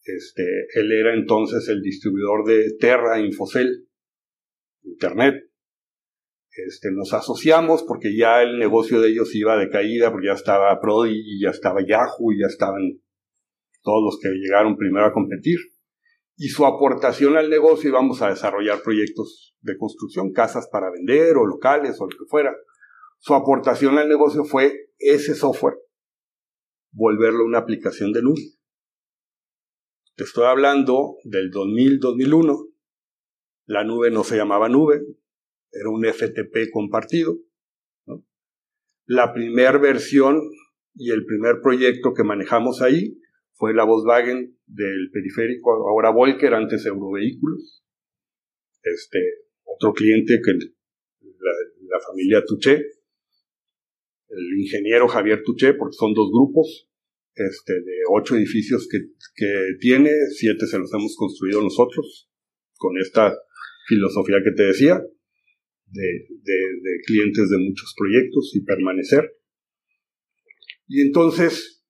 [SPEAKER 2] Este, él era entonces el distribuidor de Terra Infocel, Internet. Este, nos asociamos porque ya el negocio de ellos iba de caída, porque ya estaba Prodi, y ya estaba Yahoo, y ya estaban todos los que llegaron primero a competir. Y su aportación al negocio íbamos a desarrollar proyectos de construcción, casas para vender o locales o lo que fuera. Su aportación al negocio fue ese software, volverlo una aplicación de nube. Te estoy hablando del 2000-2001. La nube no se llamaba nube, era un FTP compartido. La primera versión y el primer proyecto que manejamos ahí fue la Volkswagen del periférico, ahora Volker, antes Eurovehículos. Este, otro cliente que la, familia Tuché, el ingeniero Javier Tuché, porque son dos grupos, este, de ocho edificios que, que tiene, siete se los hemos construido nosotros, con esta filosofía que te decía de, clientes de muchos proyectos y permanecer. Y entonces,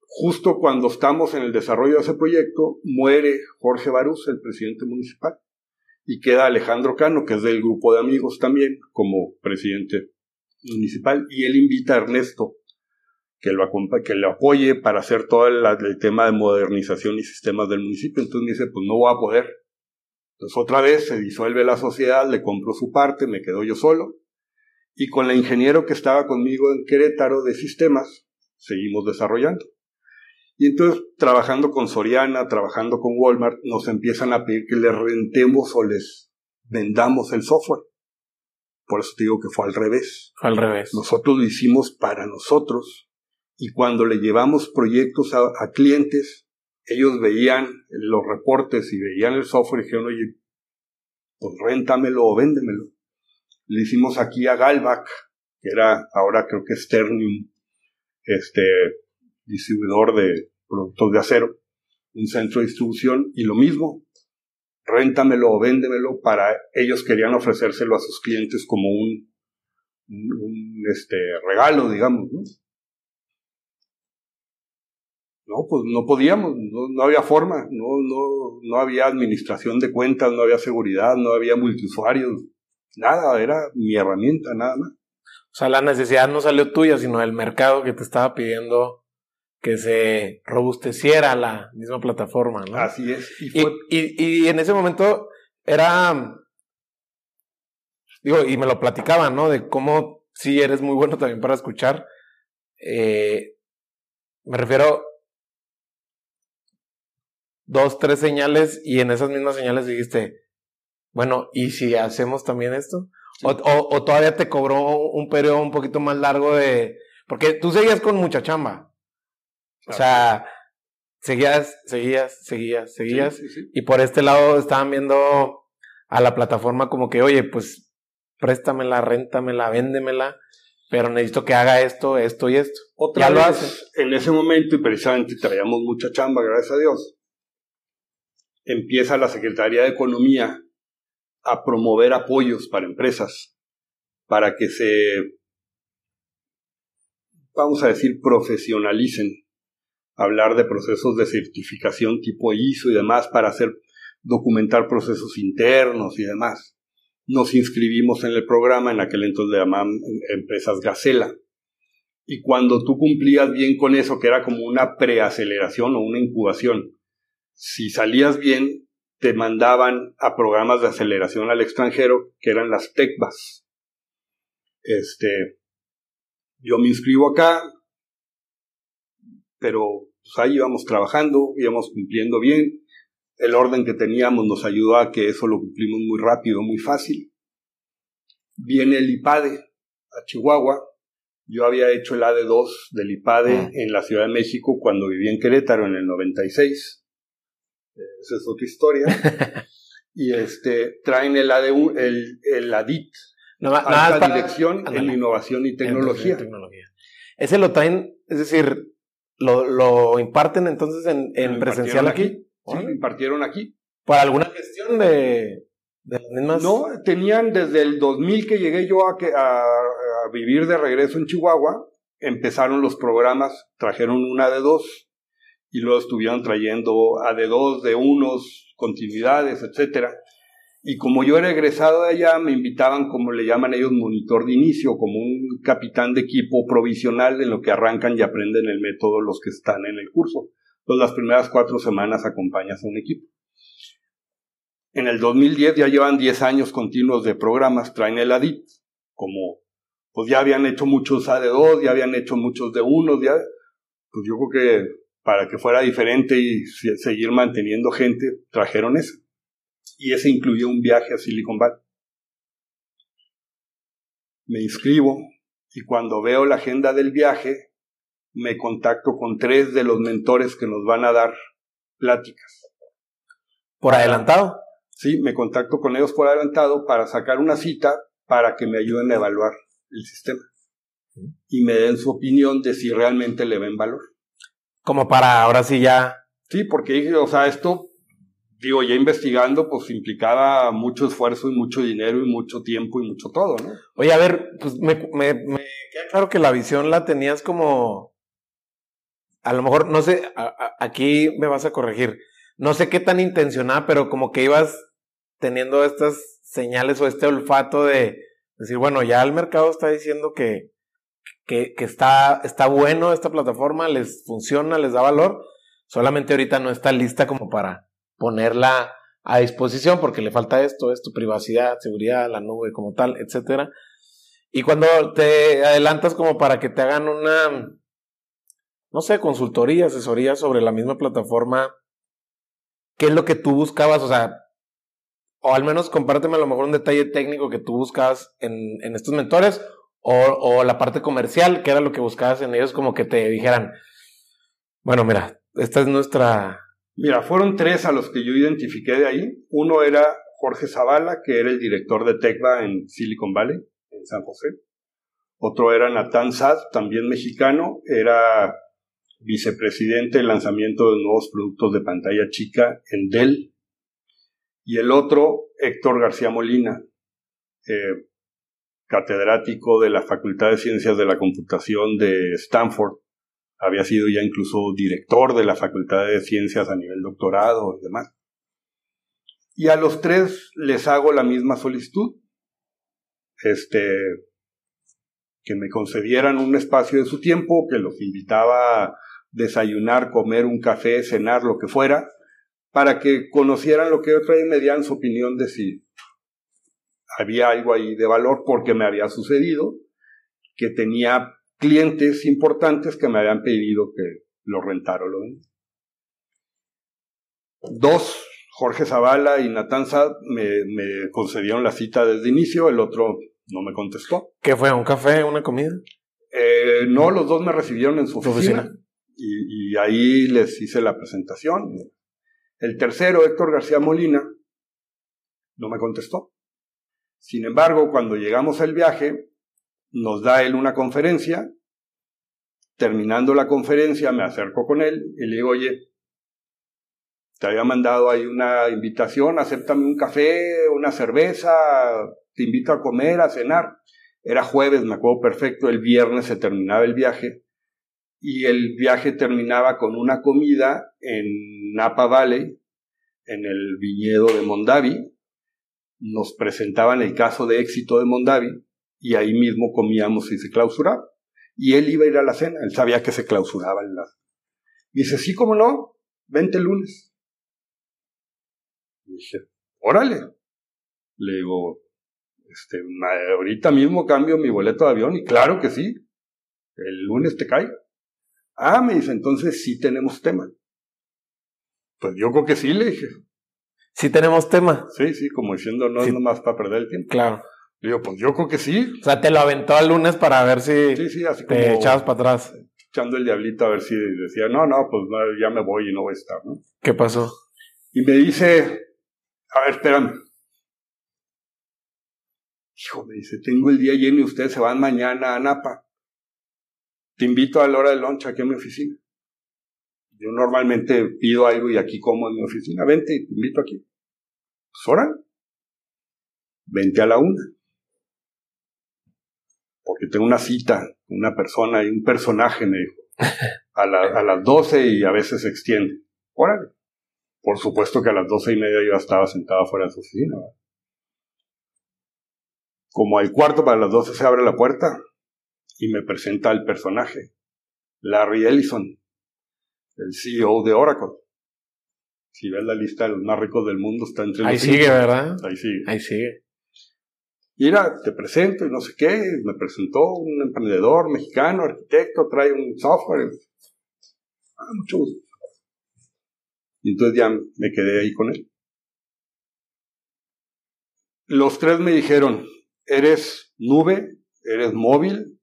[SPEAKER 2] justo cuando estamos en el desarrollo de ese proyecto, muere Jorge Barús, el presidente municipal, y queda Alejandro Cano, que es del grupo de amigos también, como presidente municipal, y él invita a Ernesto que lo, que lo apoye para hacer todo el, el, tema de modernización y sistemas del municipio. Entonces me dice, pues no voy a poder, entonces otra vez se disuelve la sociedad, le compro su parte, me quedo yo solo. Y con la ingeniero que estaba conmigo en Querétaro de sistemas, seguimos desarrollando. Y entonces, trabajando con Soriana, trabajando con Walmart, nos empiezan a pedir que les rentemos o les vendamos el software. Por eso te digo que fue al revés.
[SPEAKER 1] Al revés.
[SPEAKER 2] Nosotros lo hicimos para nosotros. Y cuando le llevamos proyectos a, a clientes, ellos veían los reportes y veían el software y dijeron, oye, pues réntamelo o véndemelo. Le hicimos aquí a Galvac, que era ahora creo que Sternium, este distribuidor de productos de acero, un centro de distribución, y lo mismo, réntamelo o véndemelo para ellos querían ofrecérselo a sus clientes como un, este, regalo, digamos, ¿no? No, pues no podíamos, no, había forma, no, no, no había administración de cuentas, no había seguridad, no había multiusuarios, nada, era mi herramienta, nada más.
[SPEAKER 1] O sea, la necesidad no salió tuya, sino del mercado que te estaba pidiendo que se robusteciera la misma plataforma, ¿no?
[SPEAKER 2] Así es.
[SPEAKER 1] Y, y, y, en ese momento era, digo, y me lo platicaban, ¿no? De cómo sí eres muy bueno también para escuchar. Eh, me refiero, dos, tres señales y en esas mismas señales dijiste, bueno, ¿y si hacemos también esto? O, o, todavía te cobró un periodo un poquito más largo de... Porque tú seguías con mucha chamba. O sea, seguías, seguías, seguías, seguías. y por este lado estaban viendo a la plataforma como que, oye, pues préstamela, réntamela, véndemela. pero necesito que haga esto, esto y esto.
[SPEAKER 2] Otra ya lo hace. En ese momento, y precisamente traíamos mucha chamba, gracias a Dios, empieza la Secretaría de Economía a promover apoyos para empresas, para que se, vamos a decir, profesionalicen. Hablar de procesos de certificación tipo ISO y demás para hacer, documentar procesos internos y demás nos inscribimos en el programa, en aquel entonces le llamaban empresas Gacela. Y cuando tú cumplías bien con eso, que era como una preaceleración o una incubación, si salías bien, te mandaban a programas de aceleración al extranjero, que eran las TECBAS. Este, yo me inscribo acá, pero pues ahí íbamos trabajando, íbamos cumpliendo bien el orden que teníamos nos ayudó a que eso lo cumplimos muy rápido, muy fácil. Viene el IPADE a Chihuahua. Yo había hecho el AD2 del IPADE ah. en la Ciudad de México cuando vivía en Querétaro en el 96. Esa es otra historia. y este, traen el AD1, el, el ADIT, no, alta dirección en innovación y tecnología.
[SPEAKER 1] Ese lo traen, es decir, lo, lo imparten entonces en, en presencial aquí.
[SPEAKER 2] Sí, impartieron aquí.
[SPEAKER 1] ¿Por alguna gestión de, de las mismas?
[SPEAKER 2] No, tenían desde el 2000 que llegué yo a, a, a vivir de regreso en Chihuahua, empezaron los programas, trajeron una de dos y luego estuvieron trayendo a de dos, de unos, continuidades, etcétera. Y como yo era egresado de allá, me invitaban, como le llaman ellos, monitor de inicio, como un capitán de equipo provisional en lo que arrancan y aprenden el método los que están en el curso. Entonces las primeras cuatro semanas acompañas a un equipo. En el 2010 ya llevan 10 años continuos de programas, traen el ADIT, como pues ya habían hecho muchos AD2, ya habían hecho muchos de unos, ya, pues yo creo que para que fuera diferente y seguir manteniendo gente, trajeron eso. Y ese incluyó un viaje a Silicon Valley. Me inscribo y cuando veo la agenda del viaje, me contacto con tres de los mentores que nos van a dar pláticas.
[SPEAKER 1] ¿Por adelantado?
[SPEAKER 2] Sí, me contacto con ellos por adelantado para sacar una cita para que me ayuden a evaluar el sistema y me den su opinión de si realmente le ven valor.
[SPEAKER 1] Como para ahora sí ya.
[SPEAKER 2] Sí, porque, o sea, esto, digo, ya investigando, pues implicaba mucho esfuerzo y mucho dinero y mucho tiempo y mucho todo, ¿no?
[SPEAKER 1] Oye, a ver, pues me, me, me queda claro que la visión la tenías como a lo mejor, no sé, aquí me vas a corregir, no sé qué tan intencionada, pero como que ibas teniendo estas señales o este olfato de decir, bueno, ya el mercado está diciendo que, que, está, está bueno esta plataforma, les funciona, les da valor, solamente ahorita no está lista como para ponerla a disposición porque le falta esto, esto, privacidad, seguridad, la nube como tal, etcétera. Y cuando te adelantas como para que te hagan una no sé, consultoría, asesoría sobre la misma plataforma. ¿Qué es lo que tú buscabas? O sea, o al menos compárteme a lo mejor un detalle técnico que tú buscabas en, en estos mentores, o, la parte comercial, que era lo que buscabas en ellos, como que te dijeran, bueno, mira, esta es nuestra...
[SPEAKER 2] Mira, fueron tres a los que yo identifiqué de ahí. Uno era Jorge Zavala, que era el director de Tecva en Silicon Valley, en San José. Otro era Natán Sad, también mexicano, era vicepresidente de lanzamiento de nuevos productos de pantalla chica en Dell. Y el otro, Héctor García Molina, eh, catedrático de la Facultad de Ciencias de la Computación de Stanford. Había sido ya incluso director de la Facultad de Ciencias a nivel doctorado y demás. Y a los tres les hago la misma solicitud. Este, que me concedieran un espacio de su tiempo, que los invitaba desayunar, comer un café, cenar, lo que fuera, para que conocieran lo que yo traía y me dieran su opinión de si había algo ahí de valor, porque me había sucedido que tenía clientes importantes que me habían pedido que lo rentara o lo Dos, Jorge Zavala y Natán Sad, me, me concedieron la cita desde inicio, el otro no me contestó.
[SPEAKER 1] ¿Qué fue? ¿Un café? ¿Una comida?
[SPEAKER 2] Eh, no, los dos me recibieron en su oficina y, ahí les hice la presentación. El tercero, Héctor García Molina, no me contestó. Sin embargo, cuando llegamos al viaje, nos da él una conferencia. Terminando la conferencia, me acerco con él y le digo, oye, te había mandado ahí una invitación, acéptame un café, una cerveza, te invito a comer, a cenar. Era jueves, me acuerdo perfecto, el viernes se terminaba el viaje y el viaje terminaba con una comida en Napa Valley, en el viñedo de Mondavi. Nos presentaban el caso de éxito de Mondavi y ahí mismo comíamos y se clausuraba. Y él iba a ir a la cena, él sabía que se clausuraba en la... Dice, sí, cómo no, vente el lunes. Dije, órale. Le digo, este, ahorita mismo cambio mi boleto de avión y claro que sí, el lunes te cae. Ah, me dice, entonces sí tenemos tema. Pues yo creo que sí, le dije.
[SPEAKER 1] Sí tenemos tema.
[SPEAKER 2] Sí, sí, como diciendo, no es nomás para perder el tiempo.
[SPEAKER 1] Claro.
[SPEAKER 2] Le digo, pues yo creo que sí.
[SPEAKER 1] O sea, te lo aventó el lunes para ver si
[SPEAKER 2] sí, sí, así
[SPEAKER 1] te echabas para atrás.
[SPEAKER 2] Echando el diablito a ver si decía, no, no, pues ya me voy y no voy a estar, ¿no?
[SPEAKER 1] ¿Qué pasó?
[SPEAKER 2] Y me dice, a ver, espérame. Hijo, me dice, tengo el día lleno y ustedes se van mañana a Napa. Te invito a la hora de lunch aquí a mi oficina. Yo normalmente pido algo y aquí como en mi oficina. Vente y te invito aquí. Pues ahora, vente a la una. Porque tengo una cita una persona y un personaje, me dijo. A, a las doce y a veces se extiende. Órale. Por supuesto que a las doce y media yo estaba sentado fuera de su oficina. Como al cuarto para las doce se abre la puerta, y me presenta al personaje, Larry Ellison, el CEO de Oracle. Si ves la lista de los más ricos del mundo, está entre
[SPEAKER 1] Ahí sigue, ¿verdad?
[SPEAKER 2] Ahí sigue.
[SPEAKER 1] Ahí sigue.
[SPEAKER 2] Y era, te presento y no sé qué, me presentó un emprendedor mexicano, arquitecto, trae un software. Ah, mucho gusto. Y entonces ya me quedé ahí con él. Los tres me dijeron, eres nube, eres móvil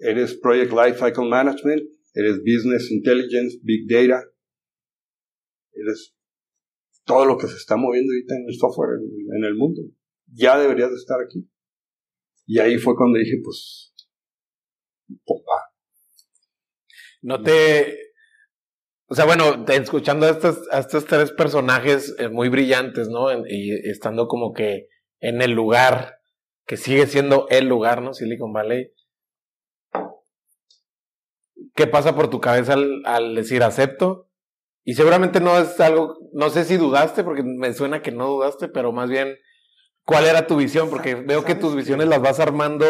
[SPEAKER 2] eres Project Lifecycle Management, eres Business Intelligence, Big Data, eres todo lo que se está moviendo ahorita en el software en, el mundo. Ya deberías de estar aquí. Y ahí fue cuando dije, pues, papá.
[SPEAKER 1] No te... O sea, bueno, escuchando a estos, estos tres personajes eh, muy brillantes, ¿no? y estando como que en el lugar, que sigue siendo el lugar, ¿no? Silicon Valley qué pasa por tu cabeza al, decir acepto. Y seguramente no es algo, no sé si dudaste, porque me suena que no dudaste, pero más bien, ¿cuál era tu visión? Porque veo que tus visiones las vas armando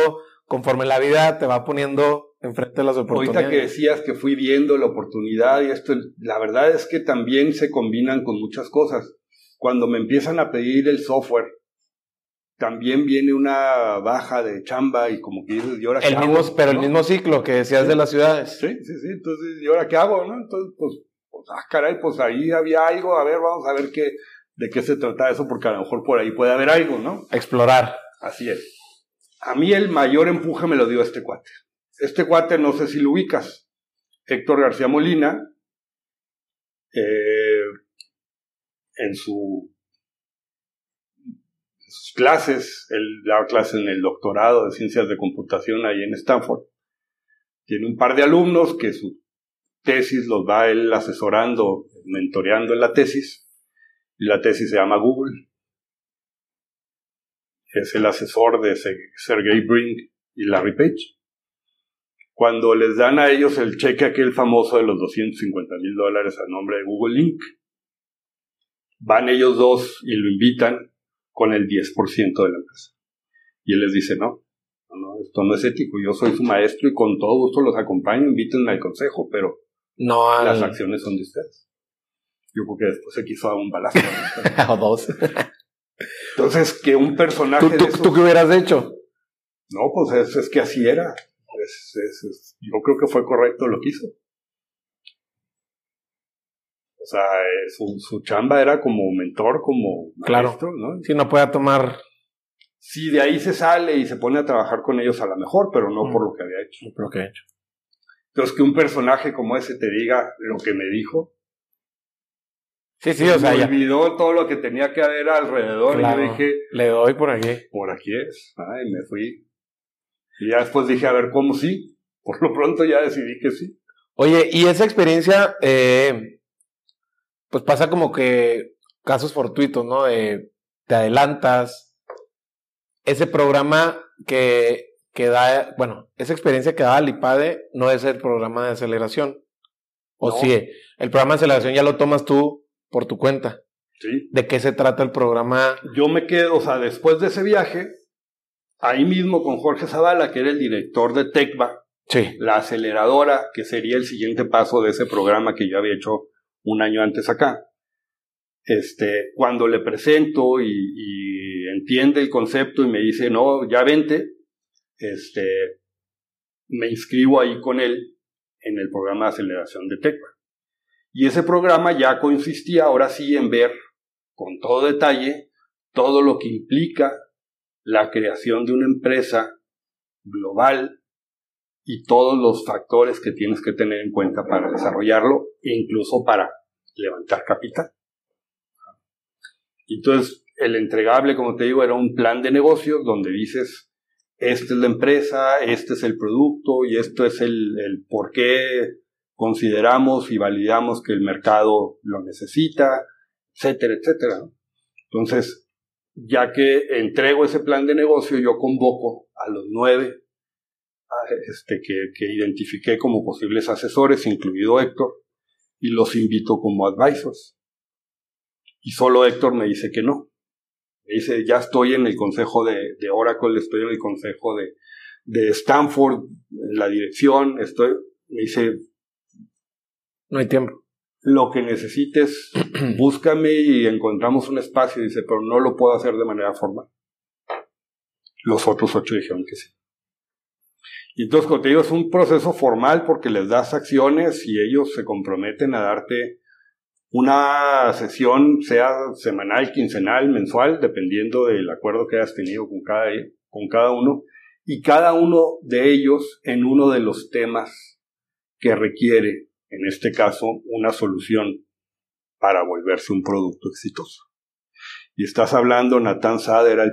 [SPEAKER 1] conforme la vida te va poniendo enfrente de las oportunidades.
[SPEAKER 2] Ahorita que decías que fui viendo la oportunidad y esto, la verdad es que también se combinan con muchas cosas. Cuando me empiezan a pedir el software, también viene una baja de chamba y como que dices, ¿y ahora
[SPEAKER 1] el mismo, Pero el mismo ciclo que decías de las ciudades.
[SPEAKER 2] Sí, sí, sí. Entonces, ¿y ahora qué hago? ¿no? Entonces, pues, pues, ah, caray, pues ahí había algo. A ver, vamos a ver qué, de qué se trata eso, porque a lo mejor por ahí puede haber algo, ¿no?
[SPEAKER 1] Explorar.
[SPEAKER 2] Así es. A mí el mayor empuje me lo dio este cuate. Este cuate, no sé si lo ubicas. Héctor García Molina, eh, en su sus clases, él daba clases en el doctorado de ciencias de computación ahí en Stanford. Tiene un par de alumnos que su tesis los va él asesorando, mentoreando en la tesis, y la tesis se llama Google. Es el asesor de Sergey Brin y Larry Page. Cuando les dan a ellos el cheque aquel famoso de los 250 mil dólares a nombre de Google Inc., van ellos dos y lo invitan con el 10% de la empresa. Y él les dice, no, no, esto no es ético, yo soy su maestro y con todo gusto los acompaño, invítenme al consejo, pero
[SPEAKER 1] no
[SPEAKER 2] las acciones son de ustedes. Yo creo que después se quiso dar un balazo.
[SPEAKER 1] o dos.
[SPEAKER 2] Entonces, que un personaje
[SPEAKER 1] ¿Tú, tú, qué hubieras hecho?
[SPEAKER 2] No, pues es, que así era. yo creo que fue correcto lo que hizo. O sea, eh, su, su chamba era como mentor, como maestro, ¿no?
[SPEAKER 1] Si no pueda tomar.
[SPEAKER 2] Sí, de ahí se sale y se pone a trabajar con ellos a lo mejor, pero no por lo que había hecho.
[SPEAKER 1] por lo que ha hecho.
[SPEAKER 2] Entonces, que un personaje como ese te diga lo que me dijo.
[SPEAKER 1] Sí, sí, o sea,
[SPEAKER 2] me olvidó todo lo que tenía que haber alrededor y yo dije.
[SPEAKER 1] Le doy por aquí.
[SPEAKER 2] Por aquí es. Ay, me fui. Y ya después dije, a ver, ¿cómo sí? Por lo pronto ya decidí que sí.
[SPEAKER 1] Oye, y esa experiencia, eh, pues pasa como que casos fortuitos, ¿no? De te adelantas. Ese programa que, que da, bueno, esa experiencia que da el IPADE no es el programa de aceleración. O sí, el programa de aceleración ya lo tomas tú por tu cuenta.
[SPEAKER 2] Sí.
[SPEAKER 1] ¿De qué se trata el programa?
[SPEAKER 2] Yo me quedo, o sea, después de ese viaje, ahí mismo con Jorge Zavala, que era el director de TECVA,
[SPEAKER 1] sí.
[SPEAKER 2] la aceleradora, que sería el siguiente paso de ese programa que yo había hecho un año antes acá. Este, cuando le presento y, entiende el concepto y me dice, no, ya vente, este, me inscribo ahí con él en el programa de aceleración de TECVA. Y ese programa ya consistía ahora sí en ver con todo detalle todo lo que implica la creación de una empresa global y todos los factores que tienes que tener en cuenta para desarrollarlo incluso para levantar capital. Entonces, el entregable, como te digo, era un plan de negocios donde dices, esta es la empresa, este es el producto y esto es el, el por qué consideramos y validamos que el mercado lo necesita, etcétera, etcétera. Entonces, ya que entrego ese plan de negocio, yo convoco a los nueve este, que, que identifiqué como posibles asesores, incluido Héctor, y los invito como advisors. Y solo Héctor me dice que no. Me dice, ya estoy en el consejo de, de Oracle, estoy en el consejo de, de Stanford, en la dirección, estoy, me dice,
[SPEAKER 1] no hay tiempo.
[SPEAKER 2] Lo que necesites, búscame y encontramos un espacio, dice, pero no lo puedo hacer de manera formal. Los otros ocho dijeron que sí. Y entonces, como te digo, es un proceso formal porque les das acciones y ellos se comprometen a darte una sesión, sea semanal, quincenal, mensual, dependiendo del acuerdo que hayas tenido con cada, con cada uno, y cada uno de ellos en uno de los temas que requiere, en este caso, una solución para volverse un producto exitoso. Y estás hablando, Nathan Saad era el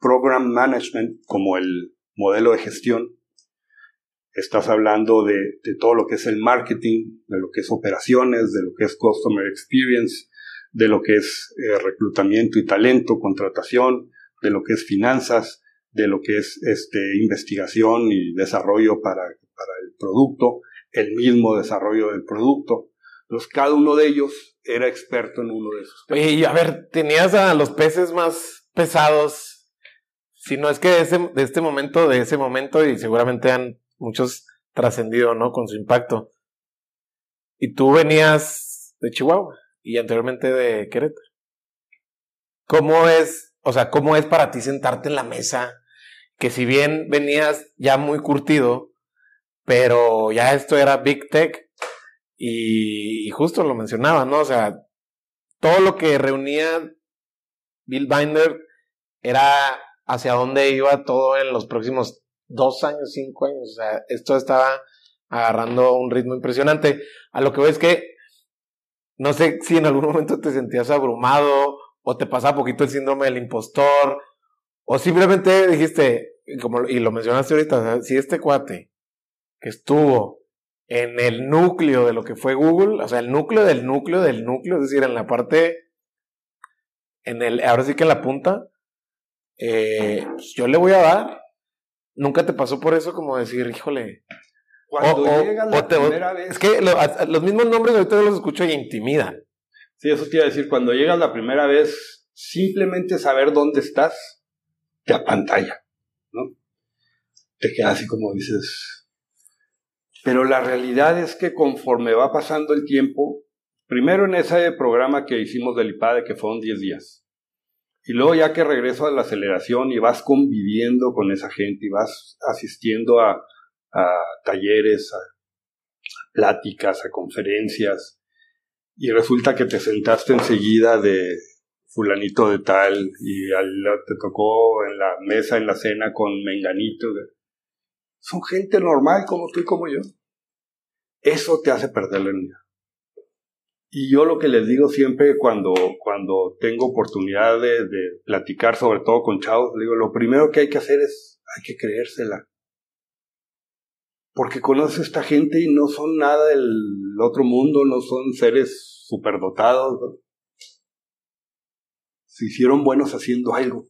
[SPEAKER 2] Program Management como el modelo de gestión, estás hablando de, de, todo lo que es el marketing, de lo que es operaciones, de lo que es customer experience, de lo que es eh, reclutamiento y talento, contratación, de lo que es finanzas, de lo que es este, investigación y desarrollo para, para el producto, el mismo desarrollo del producto. Entonces, cada uno de ellos era experto en uno de esos.
[SPEAKER 1] Y a ver, tenías a los peces más pesados, si no es que de, de este momento, de ese momento, y seguramente han muchos trascendido, ¿no? Con su impacto. Y tú venías de Chihuahua y anteriormente de Querétaro. ¿Cómo es, o sea, cómo es para ti sentarte en la mesa? Que si bien venías ya muy curtido, pero ya esto era Big Tech y, justo lo mencionaba, ¿no? O sea, todo lo que reunía Bill Binder era hacia dónde iba todo en los próximos dos años, cinco años. O sea, esto estaba agarrando un ritmo impresionante. A lo que ves que no sé si en algún momento te sentías abrumado o te pasaba poquito el síndrome del impostor o simplemente dijiste, como, y lo mencionaste ahorita, si este cuate que estuvo en el núcleo de lo que fue Google, o sea, el núcleo del núcleo del núcleo, es decir, en la parte, en el, ahora sí que en la punta, eh, pues yo le voy a dar, ¿Nunca te pasó por eso como decir, híjole?
[SPEAKER 2] Cuando llega la primera vez.
[SPEAKER 1] Es que los mismos nombres ahorita los escucho y intimidan.
[SPEAKER 2] Sí, eso te iba a decir. Cuando llegas la primera vez, simplemente saber dónde estás te apantalla, ¿no? Te queda así como dices. Pero la realidad es que conforme va pasando el tiempo, primero en ese programa que hicimos del IPADE, que fueron 10 días, y luego ya que regreso a la aceleración y vas conviviendo con esa gente y vas asistiendo a, a talleres, a, pláticas, a conferencias, y resulta que te sentaste enseguida de fulanito de tal y te tocó en la mesa, en la cena con menganito. Son gente normal como tú y como yo. Eso te hace perder la unidad. Y yo lo que les digo siempre cuando, cuando tengo oportunidad de, de platicar, sobre todo con chavos, digo, lo primero que hay que hacer es, hay que creérsela. porque conoces a esta gente y no son nada del otro mundo, no son seres superdotados. Se hicieron buenos haciendo algo,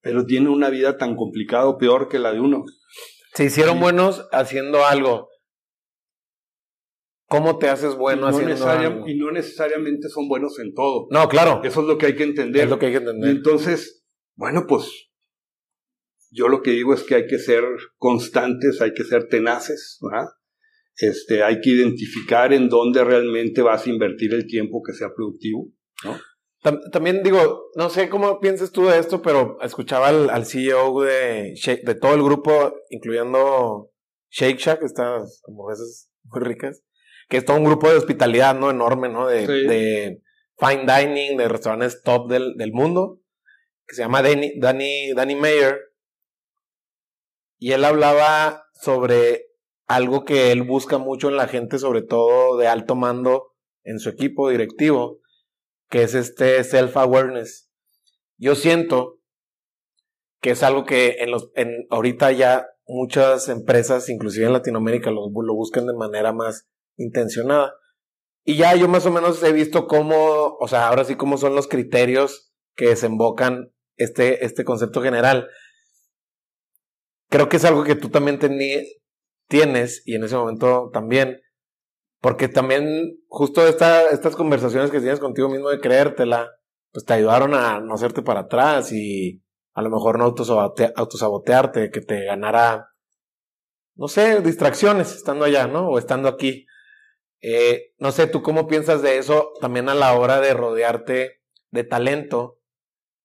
[SPEAKER 2] pero tienen una vida tan complicada peor que la de uno.
[SPEAKER 1] Se hicieron buenos haciendo algo. ¿Cómo te haces bueno haciendo algo?
[SPEAKER 2] Y no necesariamente son buenos en todo.
[SPEAKER 1] No, claro.
[SPEAKER 2] Eso es lo que hay que entender.
[SPEAKER 1] Es lo que hay que entender.
[SPEAKER 2] entonces, bueno, pues yo lo que digo es que hay que ser constantes, hay que ser tenaces, ¿verdad? Este, hay que identificar en dónde realmente vas a invertir el tiempo que sea productivo, ¿no?
[SPEAKER 1] También digo, no sé cómo piensas tú de esto, pero escuchaba al, CEO de, de todo el grupo, incluyendo Shake Shack, estas como veces muy ricas, que es todo un grupo de hospitalidad, ¿no? Enorme, ¿no? De, de fine dining, de restaurantes top del, del mundo, que se llama Danny, Danny, Danny Mayer. Y él hablaba sobre algo que él busca mucho en la gente, sobre todo de alto mando en su equipo directivo, que es este self-awareness. Yo siento que es algo que en los, en, ahorita ya muchas empresas, inclusive en Latinoamérica, lo, lo buscan de manera más intencionada. Y ya yo más o menos he visto cómo, o sea, ahora sí cómo son los criterios que desembocan este, este concepto general. Creo que es algo que tú también tienes y en ese momento también, porque también justo esta, estas conversaciones que tienes contigo mismo de creértela, pues te ayudaron a no hacerte para atrás y a lo mejor no autosabotearte, que te ganara, no sé, distracciones estando allá, ¿no? O estando aquí. Eh, no sé, ¿tú cómo piensas de eso también a la hora de rodearte de talento?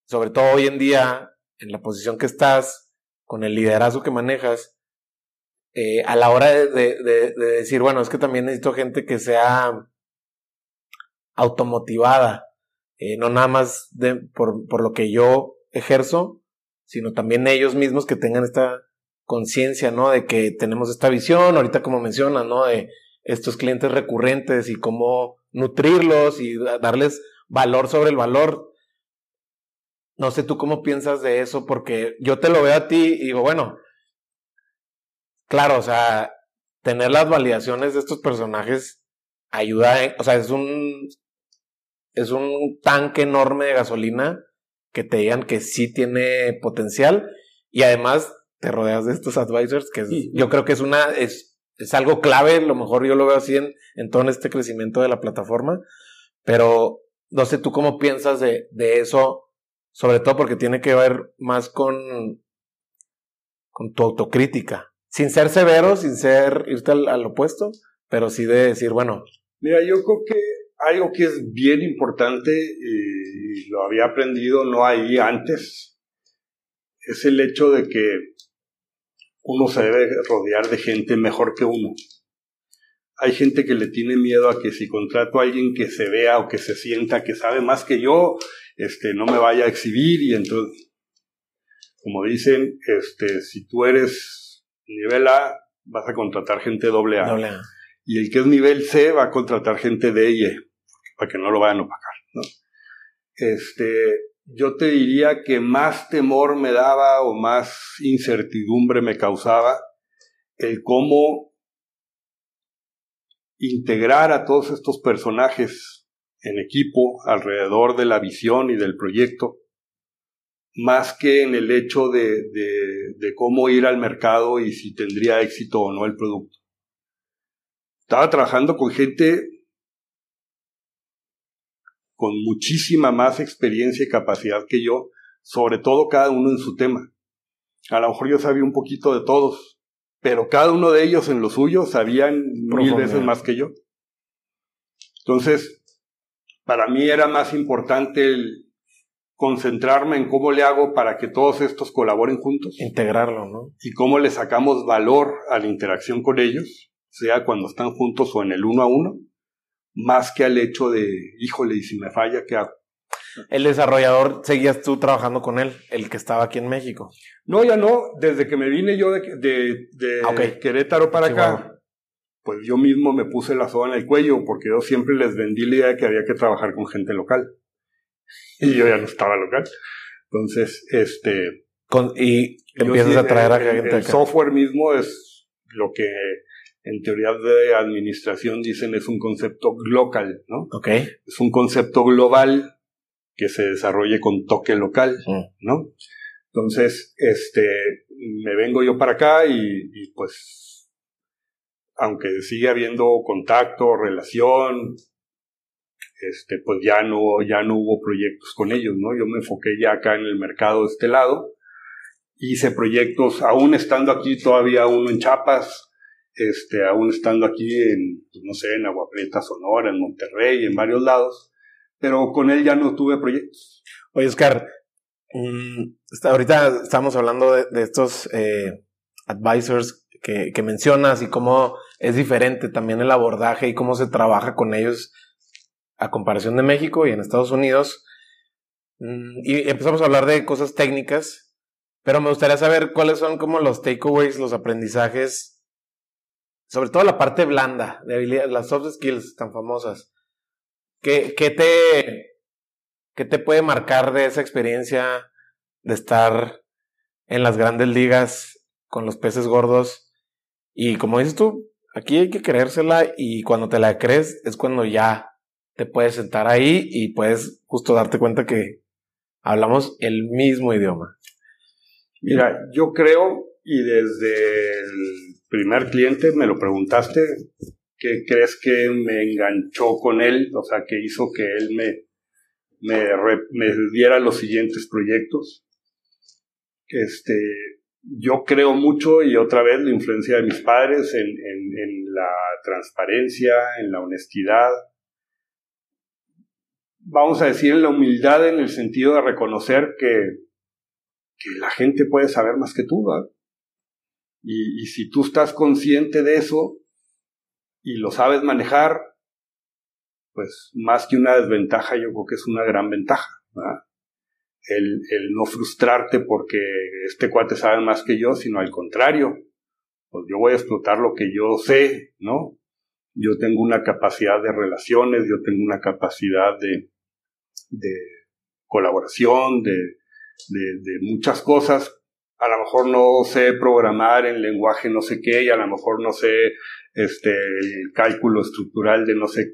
[SPEAKER 1] Sobre todo hoy en día, en la posición que estás, con el liderazgo que manejas, eh, a la hora de, decir, bueno, es que también necesito gente que sea automotivada, eh, no nada más por, por lo que yo ejerzo, sino también ellos mismos que tengan esta conciencia, ¿no? De que tenemos esta visión, ahorita como mencionas, ¿no? De estos clientes recurrentes y cómo nutrirlos y darles valor sobre el valor. No sé tú cómo piensas de eso, porque yo te lo veo a ti y digo, bueno, claro, o sea, tener las validaciones de estos personajes ayuda, o sea, es un, es un tanque enorme de gasolina que te digan que sí tiene potencial y además te rodeas de estos advisors que yo creo que es una, es es algo clave, lo mejor yo lo veo así en, en todo este crecimiento de la plataforma, pero no sé tú cómo piensas de, de eso, sobre todo porque tiene que ver más con, con tu autocrítica, sin ser severo, sin ser irte al, opuesto, pero sí de decir, bueno.
[SPEAKER 2] Mira, yo creo que algo que es bien importante y lo había aprendido no ahí antes, es el hecho de que uno se debe rodear de gente mejor que uno. Hay gente que le tiene miedo a que si contrato a alguien que se vea o que se sienta que sabe más que yo, este, no me vaya a exhibir y entonces, como dicen, este, si tú eres nivel A, vas a contratar gente doble A. Y el que es nivel C va a contratar gente D y E, para que no lo vayan a opacar, ¿no? Este, yo te diría que más temor me daba o más incertidumbre me causaba el cómo integrar a todos estos personajes en equipo alrededor de la visión y del proyecto, más que en el hecho de, cómo ir al mercado y si tendría éxito o no el producto. Estaba trabajando con gente con muchísima más experiencia y capacidad que yo, sobre todo cada uno en su tema. A lo mejor yo sabía un poquito de todos, pero cada uno de ellos en lo suyo sabían mil veces más que yo. Entonces, para mí era más importante el concentrarme en cómo le hago para que todos estos colaboren juntos.
[SPEAKER 1] Integrarlo, ¿no?
[SPEAKER 2] Y cómo le sacamos valor a la interacción con ellos, sea cuando están juntos o en el uno a uno, más que al hecho de, híjole, y si me falla, ¿qué hago?
[SPEAKER 1] El desarrollador, seguías tú trabajando con él, el que estaba aquí en México.
[SPEAKER 2] No, ya no, desde que me vine yo de, de, ah, Querétaro para acá, pues yo mismo me puse la soga en el cuello, porque yo siempre les vendí la idea de que había que trabajar con gente local. Y yo ya no estaba local. Entonces, este...
[SPEAKER 1] y empiezas a traer a gente
[SPEAKER 2] El software mismo es lo que en teoría de administración dicen es un concepto global, ¿no?
[SPEAKER 1] Ok.
[SPEAKER 2] Es un concepto global que se desarrolle con toque local,
[SPEAKER 1] Mm.
[SPEAKER 2] ¿no? Entonces, este, me vengo yo para acá y, y, pues, aunque sigue habiendo contacto, relación, este, pues ya no, ya no hubo proyectos con ellos, ¿no? Yo me enfoqué ya acá en el mercado de este lado, hice proyectos, aún estando aquí todavía uno en Chiapas, este, aún estando aquí en, pues, no sé, en Agua Prieta, Sonora, en Monterrey, en varios lados, pero con él ya no tuve proyectos.
[SPEAKER 1] Oye, Oscar, mm, ahorita estamos hablando de, estos eh, advisors que, que mencionas y cómo es diferente también el abordaje y cómo se trabaja con ellos a comparación de México y en Estados Unidos. Mm, y empezamos a hablar de cosas técnicas, pero me gustaría saber cuáles son como los takeaways, los aprendizajes, sobre todo la parte blanda de habilidades, las soft skills tan famosas. ¿Qué, qué te, ¿Qué te puede marcar de esa experiencia de estar en las grandes ligas con los peces gordos? Y como dices tú, aquí hay que creérsela y cuando te la crees es cuando ya te puedes sentar ahí y puedes justo darte cuenta que hablamos el mismo idioma.
[SPEAKER 2] Mira, yo creo, y desde el primer cliente me lo preguntaste, ¿qué crees que me enganchó con él? O sea, que hizo que él me, me, me diera los siguientes proyectos. Este, yo creo mucho, y otra vez la influencia de mis padres en, en, en la transparencia, en la honestidad. Vamos a decir en la humildad en el sentido de reconocer que, que la gente puede saber más que tú, ¿verdad? Y, si tú estás consciente de eso y lo sabes manejar, pues más que una desventaja, yo creo que es una gran ventaja. El, el no frustrarte porque este cuate sabe más que yo, sino al contrario, pues yo voy a explotar lo que yo sé, ¿no? Yo tengo una capacidad de relaciones, yo tengo una capacidad de, de colaboración, de, de muchas cosas. A lo mejor no sé programar en lenguaje no sé qué y a lo mejor no sé este, el cálculo estructural de no sé.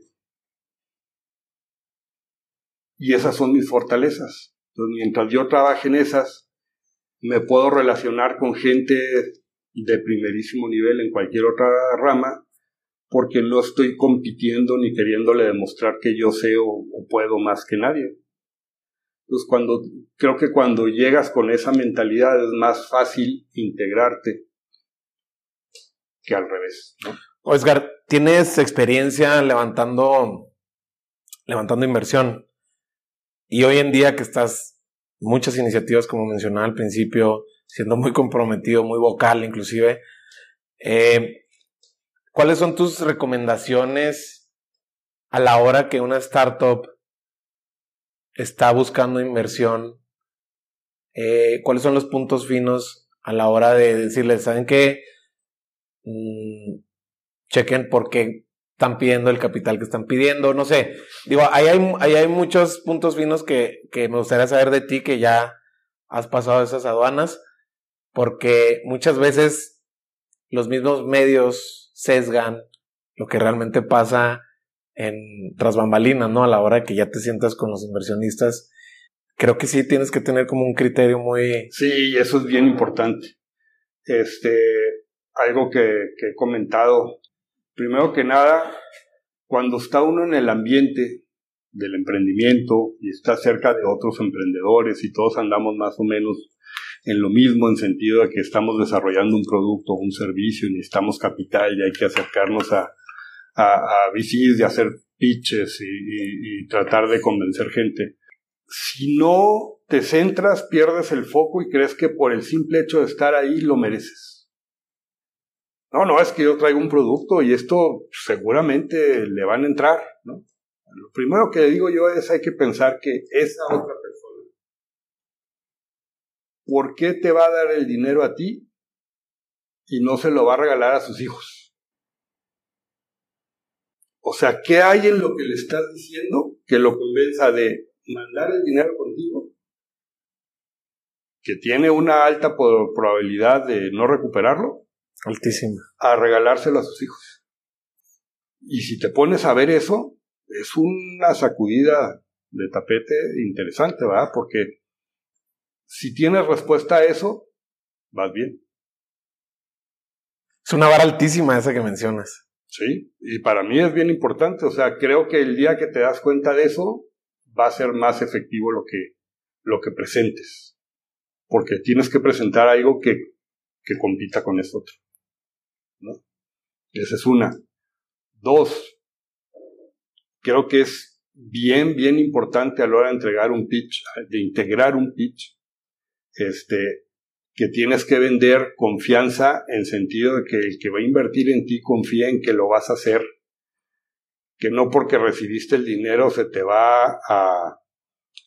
[SPEAKER 2] Y esas son mis fortalezas. Entonces, mientras yo trabaje en esas, me puedo relacionar con gente de primerísimo nivel en cualquier otra rama, porque no estoy compitiendo ni queriéndole demostrar que yo sé o, o puedo más que nadie. Entonces, cuando, creo que cuando llegas con esa mentalidad es más fácil integrarte que al revés. ¿no?
[SPEAKER 1] Oscar, tienes experiencia levantando, levantando inversión. Y hoy en día que estás muchas iniciativas, como mencionaba al principio, siendo muy comprometido, muy vocal inclusive, eh, ¿cuáles son tus recomendaciones a la hora que una startup está buscando inversión? Eh, ¿Cuáles son los puntos finos a la hora de decirles, ¿saben qué? Mm, chequen por qué están pidiendo el capital que están pidiendo, no sé. Digo, ahí hay, ahí hay muchos puntos finos que, que me gustaría saber de ti, que ya has pasado esas aduanas, porque muchas veces los mismos medios sesgan lo que realmente pasa en tras bambalinas, ¿no? A la hora que ya te sientas con los inversionistas. Creo que sí tienes que tener como un criterio muy...
[SPEAKER 2] Sí, eso es bien importante. Este, algo que, que he comentado. Primero que nada, cuando está uno en el ambiente del emprendimiento y está cerca de otros emprendedores y todos andamos más o menos en lo mismo en sentido de que estamos desarrollando un producto o un servicio y necesitamos capital y hay que acercarnos a, a, a VCs y hacer pitches y, tratar de convencer gente. Si no te centras, pierdes el foco y crees que por el simple hecho de estar ahí lo mereces. No, no, es que yo traigo un producto y esto seguramente le van a entrar, ¿no? Lo primero que digo yo es hay que pensar que esa otra persona, ¿por qué te va a dar el dinero a ti y no se lo va a regalar a sus hijos? O sea, ¿qué hay en lo que le estás diciendo que lo convenza de mandar el dinero contigo? Que tiene una alta probabilidad de no recuperarlo.
[SPEAKER 1] Altísima.
[SPEAKER 2] A regalárselo a sus hijos. Y si te pones a ver eso, es una sacudida de tapete interesante, ¿verdad? Porque si tienes respuesta a eso, vas bien.
[SPEAKER 1] Es una vara altísima esa que mencionas.
[SPEAKER 2] Sí, y para mí es bien importante. O sea, creo que el día que te das cuenta de eso, va a ser más efectivo lo que, lo que presentes. Porque tienes que presentar algo que, que compita con eso otro. ¿no? Esa es una. Dos, creo que es bien, bien importante a la hora de entregar un pitch, de integrar un pitch, este, que tienes que vender confianza en sentido de que el que va a invertir en ti confía en que lo vas a hacer, que no porque recibiste el dinero se te va a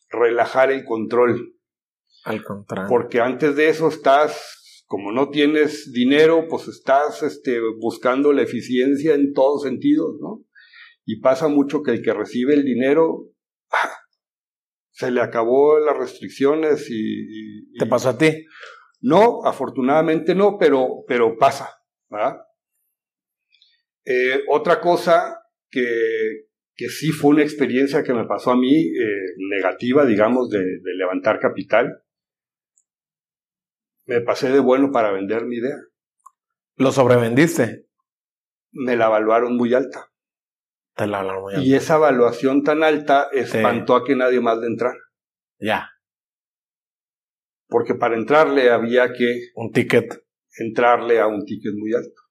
[SPEAKER 2] relajar el control.
[SPEAKER 1] Al contrario.
[SPEAKER 2] Porque antes de eso estás, como no tienes dinero, pues estás este, buscando la eficiencia en todos sentidos, ¿no? Y pasa mucho que el que recibe el dinero ¡ah! se le acabó las restricciones y,
[SPEAKER 1] ¿Te pasó a ti?
[SPEAKER 2] No, afortunadamente no, pero, pero pasa. ¿verdad? Eh, otra cosa que, que, sí fue una experiencia que me pasó a mí, eh, negativa, digamos, de, de, levantar capital, me pasé de bueno para vender mi idea.
[SPEAKER 1] ¿Lo sobrevendiste?
[SPEAKER 2] Me la evaluaron muy alta.
[SPEAKER 1] Te la evaluaron muy alta.
[SPEAKER 2] Y esa evaluación tan alta espantó a que nadie más de entrar.
[SPEAKER 1] Ya
[SPEAKER 2] porque para entrarle había que...
[SPEAKER 1] Un ticket.
[SPEAKER 2] Entrarle a un ticket muy alto.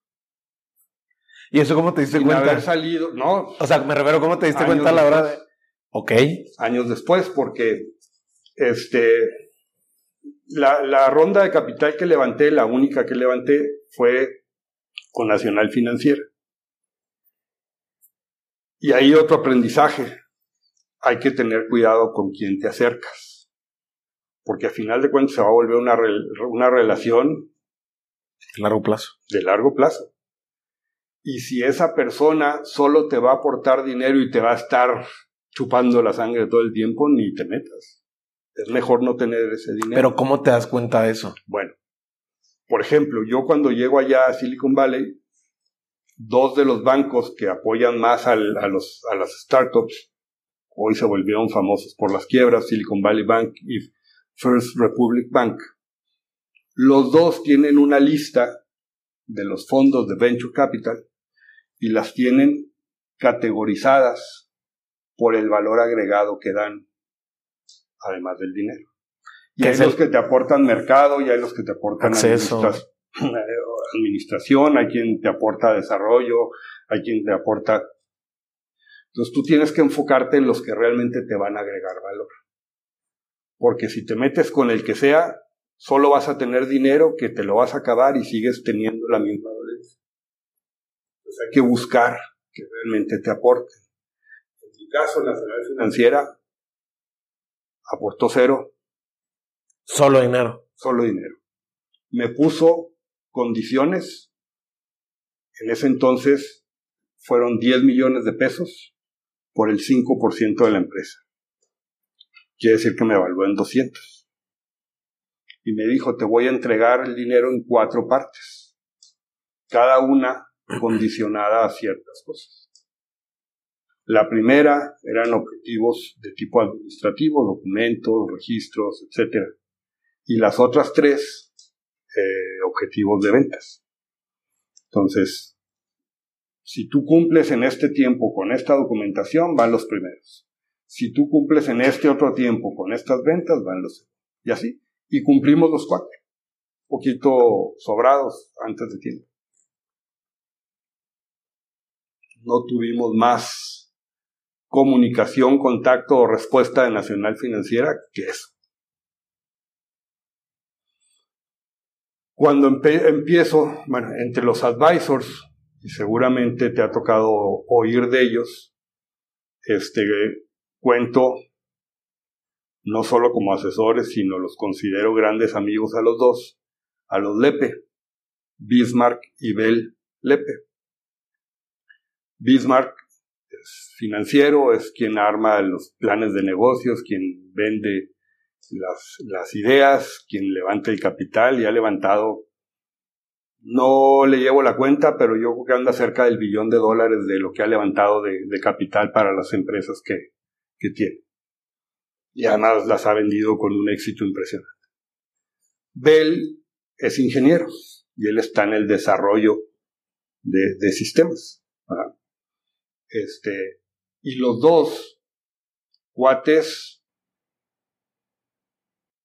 [SPEAKER 1] ¿Y eso cómo te diste
[SPEAKER 2] Sin
[SPEAKER 1] cuenta?
[SPEAKER 2] haber salido, no.
[SPEAKER 1] O sea, me refiero, ¿cómo te diste cuenta a la hora de...? Ok.
[SPEAKER 2] Años después, porque este, la, la ronda de capital que levanté, la única que levanté, fue con Nacional Financiera. Y ahí otro aprendizaje. Hay que tener cuidado con quién te acercas porque al final de cuentas se va a volver una, una relación
[SPEAKER 1] de largo plazo.
[SPEAKER 2] De largo plazo. Y si esa persona solo te va a aportar dinero y te va a estar chupando la sangre todo el tiempo, ni te metas. Es mejor no tener ese dinero.
[SPEAKER 1] Pero ¿cómo te das cuenta de eso?
[SPEAKER 2] Bueno, por ejemplo, yo cuando llego allá a Silicon Valley, dos de los bancos que apoyan más al, a, los, a las startups, hoy se volvieron famosos por las quiebras, Silicon Valley Bank y First Republic Bank. Los dos tienen una lista de los fondos de Venture Capital y las tienen categorizadas por el valor agregado que dan, además del dinero. Y hay los que te aportan mercado, y hay los que te aportan administración, administración, hay quien te aporta desarrollo, hay quien te aporta... Entonces tú tienes que enfocarte en los que realmente te van a agregar valor porque si te metes con el que sea, solo vas a tener dinero que te lo vas a acabar y sigues teniendo la misma dolencia. Entonces hay que buscar que realmente te aporte. En mi caso, Nacional Financiera aportó cero.
[SPEAKER 1] Solo dinero.
[SPEAKER 2] Solo dinero. Me puso condiciones. En ese entonces fueron 10 millones de pesos por el 5% de la empresa quiere decir que me evaluó en 200. Y me dijo, te voy a entregar el dinero en cuatro partes, cada una condicionada a ciertas cosas. La primera eran objetivos de tipo administrativo, documentos, registros, etc. Y las otras tres, eh, objetivos de ventas. Entonces, si tú cumples en este tiempo con esta documentación, van los primeros si tú cumples en este otro tiempo con estas ventas, van los y así. Y cumplimos los cuatro. Poquito sobrados antes de tiempo. No tuvimos más comunicación, contacto o respuesta de Nacional Financiera que eso. Cuando empiezo, bueno, entre los advisors, y seguramente te ha tocado oír de ellos, este, cuento no solo como asesores, sino los considero grandes amigos a los dos, a los Lepe, Bismarck y Bell Lepe. Bismarck es financiero, es quien arma los planes de negocios, quien vende las, ideas, quien levanta el capital y ha levantado No le llevo la cuenta, pero yo creo que anda cerca del billón de dólares de lo que ha levantado de, capital para las empresas que, que tiene. Y además las ha vendido con un éxito impresionante. Bell es ingeniero y él está en el desarrollo de, sistemas. Este, y los dos cuates,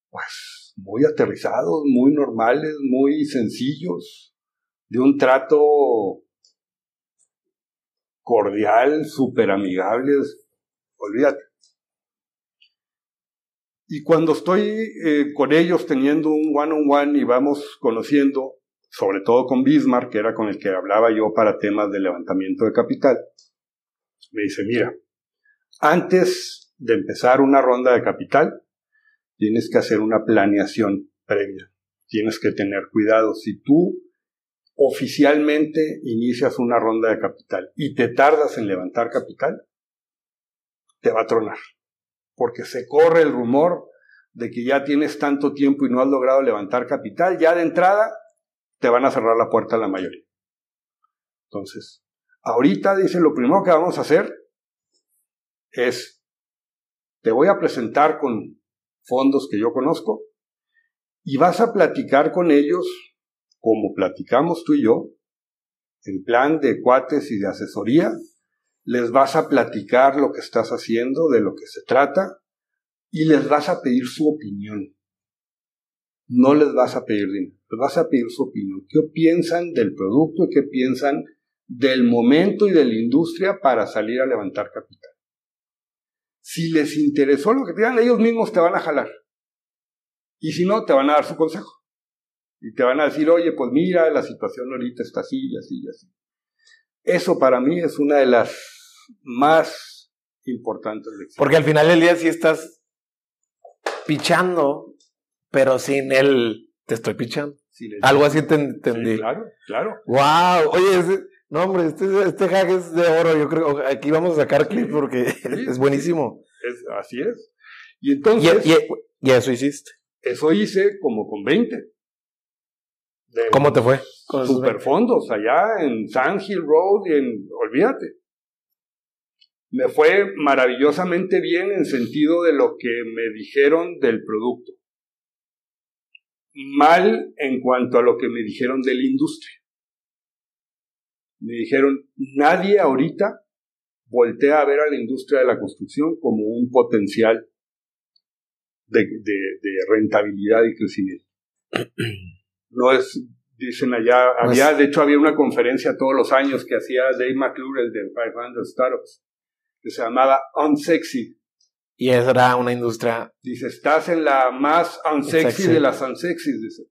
[SPEAKER 2] pues muy aterrizados, muy normales, muy sencillos, de un trato cordial, súper amigables, olvídate. Y cuando estoy eh, con ellos teniendo un one-on-one y vamos conociendo, sobre todo con Bismarck, que era con el que hablaba yo para temas de levantamiento de capital, me dice, mira, antes de empezar una ronda de capital, tienes que hacer una planeación previa. Tienes que tener cuidado. Si tú oficialmente inicias una ronda de capital y te tardas en levantar capital, te va a tronar. Porque se corre el rumor de que ya tienes tanto tiempo y no has logrado levantar capital, ya de entrada te van a cerrar la puerta a la mayoría. Entonces, ahorita dice, lo primero que vamos a hacer es, te voy a presentar con fondos que yo conozco y vas a platicar con ellos como platicamos tú y yo, en plan de cuates y de asesoría, les vas a platicar lo que estás haciendo, de lo que se trata, y les vas a pedir su opinión. No les vas a pedir dinero, les vas a pedir su opinión. ¿Qué piensan del producto y qué piensan del momento y de la industria para salir a levantar capital? Si les interesó lo que te digan, ellos mismos te van a jalar. Y si no, te van a dar su consejo. Y te van a decir, oye, pues mira, la situación ahorita está así y así y así. Eso para mí es una de las más importantes lecciones.
[SPEAKER 1] Porque al final del día sí estás pichando, pero sin él te estoy pichando. Algo así te entendí.
[SPEAKER 2] claro, claro.
[SPEAKER 1] Wow, oye, no, hombre, este, este hack es de oro. Yo creo que aquí vamos a sacar clips porque es buenísimo.
[SPEAKER 2] Es, así es. Y entonces.
[SPEAKER 1] Y, eso hiciste.
[SPEAKER 2] Eso hice como con 20.
[SPEAKER 1] ¿Cómo te fue?
[SPEAKER 2] Con superfondos allá en Sand Hill Road y en. Olvídate. Me fue maravillosamente bien en sentido de lo que me dijeron del producto. Mal en cuanto a lo que me dijeron de la industria me dijeron, nadie ahorita voltea a ver a la industria de la construcción como un potencial de, rentabilidad y crecimiento. No es, dicen allá, pues había, de hecho había una conferencia todos los años que hacía Dave McClure, el de 500 Startups, que se llamaba Unsexy.
[SPEAKER 1] Y esa era una industria.
[SPEAKER 2] Dice, estás en la más unsexy de las unsexy, dice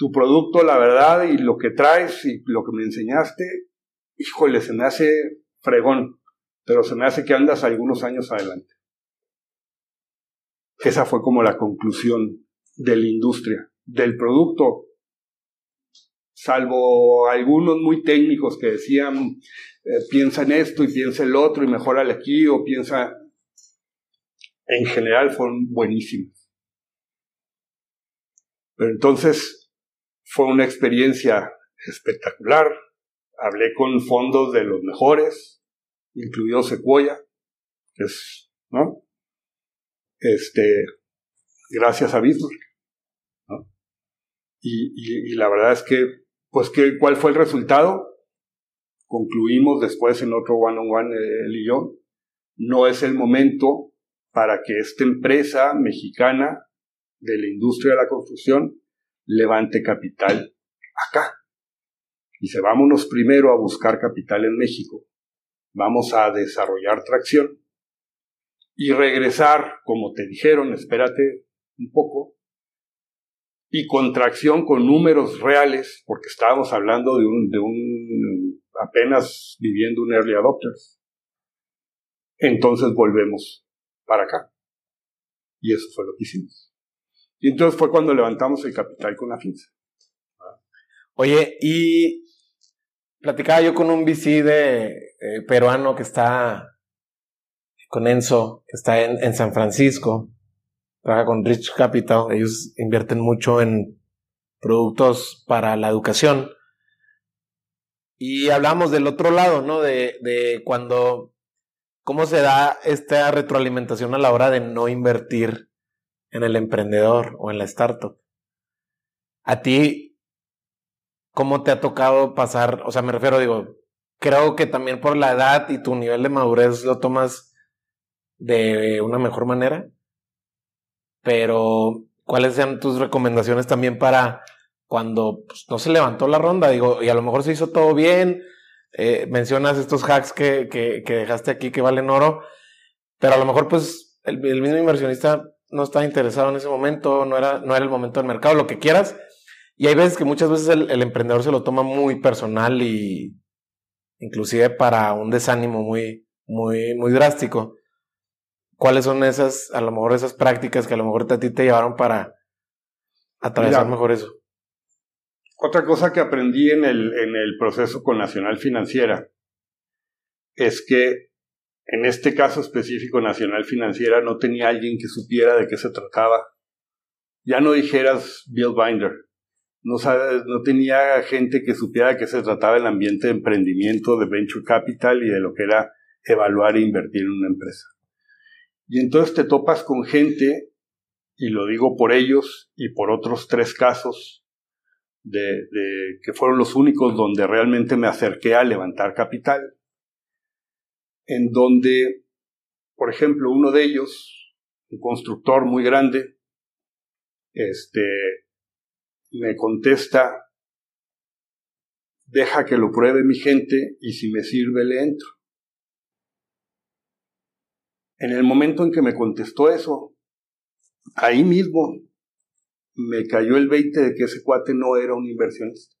[SPEAKER 2] tu producto, la verdad, y lo que traes y lo que me enseñaste, híjole, se me hace fregón, pero se me hace que andas algunos años adelante. Esa fue como la conclusión de la industria, del producto, salvo algunos muy técnicos que decían, eh, piensa en esto y piensa en lo otro y mejorale aquí o piensa... En general fueron buenísimos. Pero entonces, fue una experiencia espectacular. Hablé con fondos de los mejores, incluido Sequoia, es, ¿no? Este, gracias a Bismarck. Y, la verdad es que, pues, ¿qué, ¿cuál fue el resultado? Concluimos después en otro one-on-one, eh, él y yo, no es el momento para que esta empresa mexicana de la industria de la construcción levante capital acá. Dice, vámonos primero a buscar capital en México, vamos a desarrollar tracción y regresar, como te dijeron, espérate un poco, y contracción con números reales, porque estábamos hablando de un, de un apenas viviendo un early adopters. Entonces volvemos para acá. Y eso fue lo que hicimos. Y entonces fue cuando levantamos el capital con la FINSA.
[SPEAKER 1] Oye, y platicaba yo con un VC de eh, peruano que está con Enzo, que está en, San Francisco, trabaja con Rich Capital, ellos invierten mucho en productos para la educación. Y hablamos del otro lado, ¿no? De, de cuando, cómo se da esta retroalimentación a la hora de no invertir en el emprendedor o en la startup. A ti, ¿cómo te ha tocado pasar? O sea, me refiero, digo, creo que también por la edad y tu nivel de madurez lo tomas de una mejor manera. Pero, ¿cuáles sean tus recomendaciones también para cuando pues, no se levantó la ronda? Digo, y a lo mejor se hizo todo bien. Eh, mencionas estos hacks que, que, dejaste aquí que valen oro, pero a lo mejor pues el, mismo inversionista no estaba interesado en ese momento, no era, no era el momento del mercado, lo que quieras. Y hay veces que muchas veces el, el emprendedor se lo toma muy personal y inclusive para un desánimo muy, muy, muy drástico. ¿Cuáles son esas, a lo mejor esas prácticas que a lo mejor a ti te llevaron para atravesar mejor eso?
[SPEAKER 2] Otra cosa que aprendí en el, en el proceso con Nacional Financiera es que en este caso específico Nacional Financiera no tenía alguien que supiera de qué se trataba. Ya no dijeras Bill Binder. No, no tenía gente que supiera de qué se trataba el ambiente de emprendimiento, de venture capital y de lo que era evaluar e invertir en una empresa. Y entonces te topas con gente, y lo digo por ellos y por otros tres casos, de, que fueron los únicos donde realmente me acerqué a levantar capital, en donde, por ejemplo, uno de ellos, un constructor muy grande, este, me contesta, deja que lo pruebe mi gente y si me sirve le entro. En el momento en que me contestó eso, ahí mismo me cayó el 20 de que ese cuate no era un inversionista.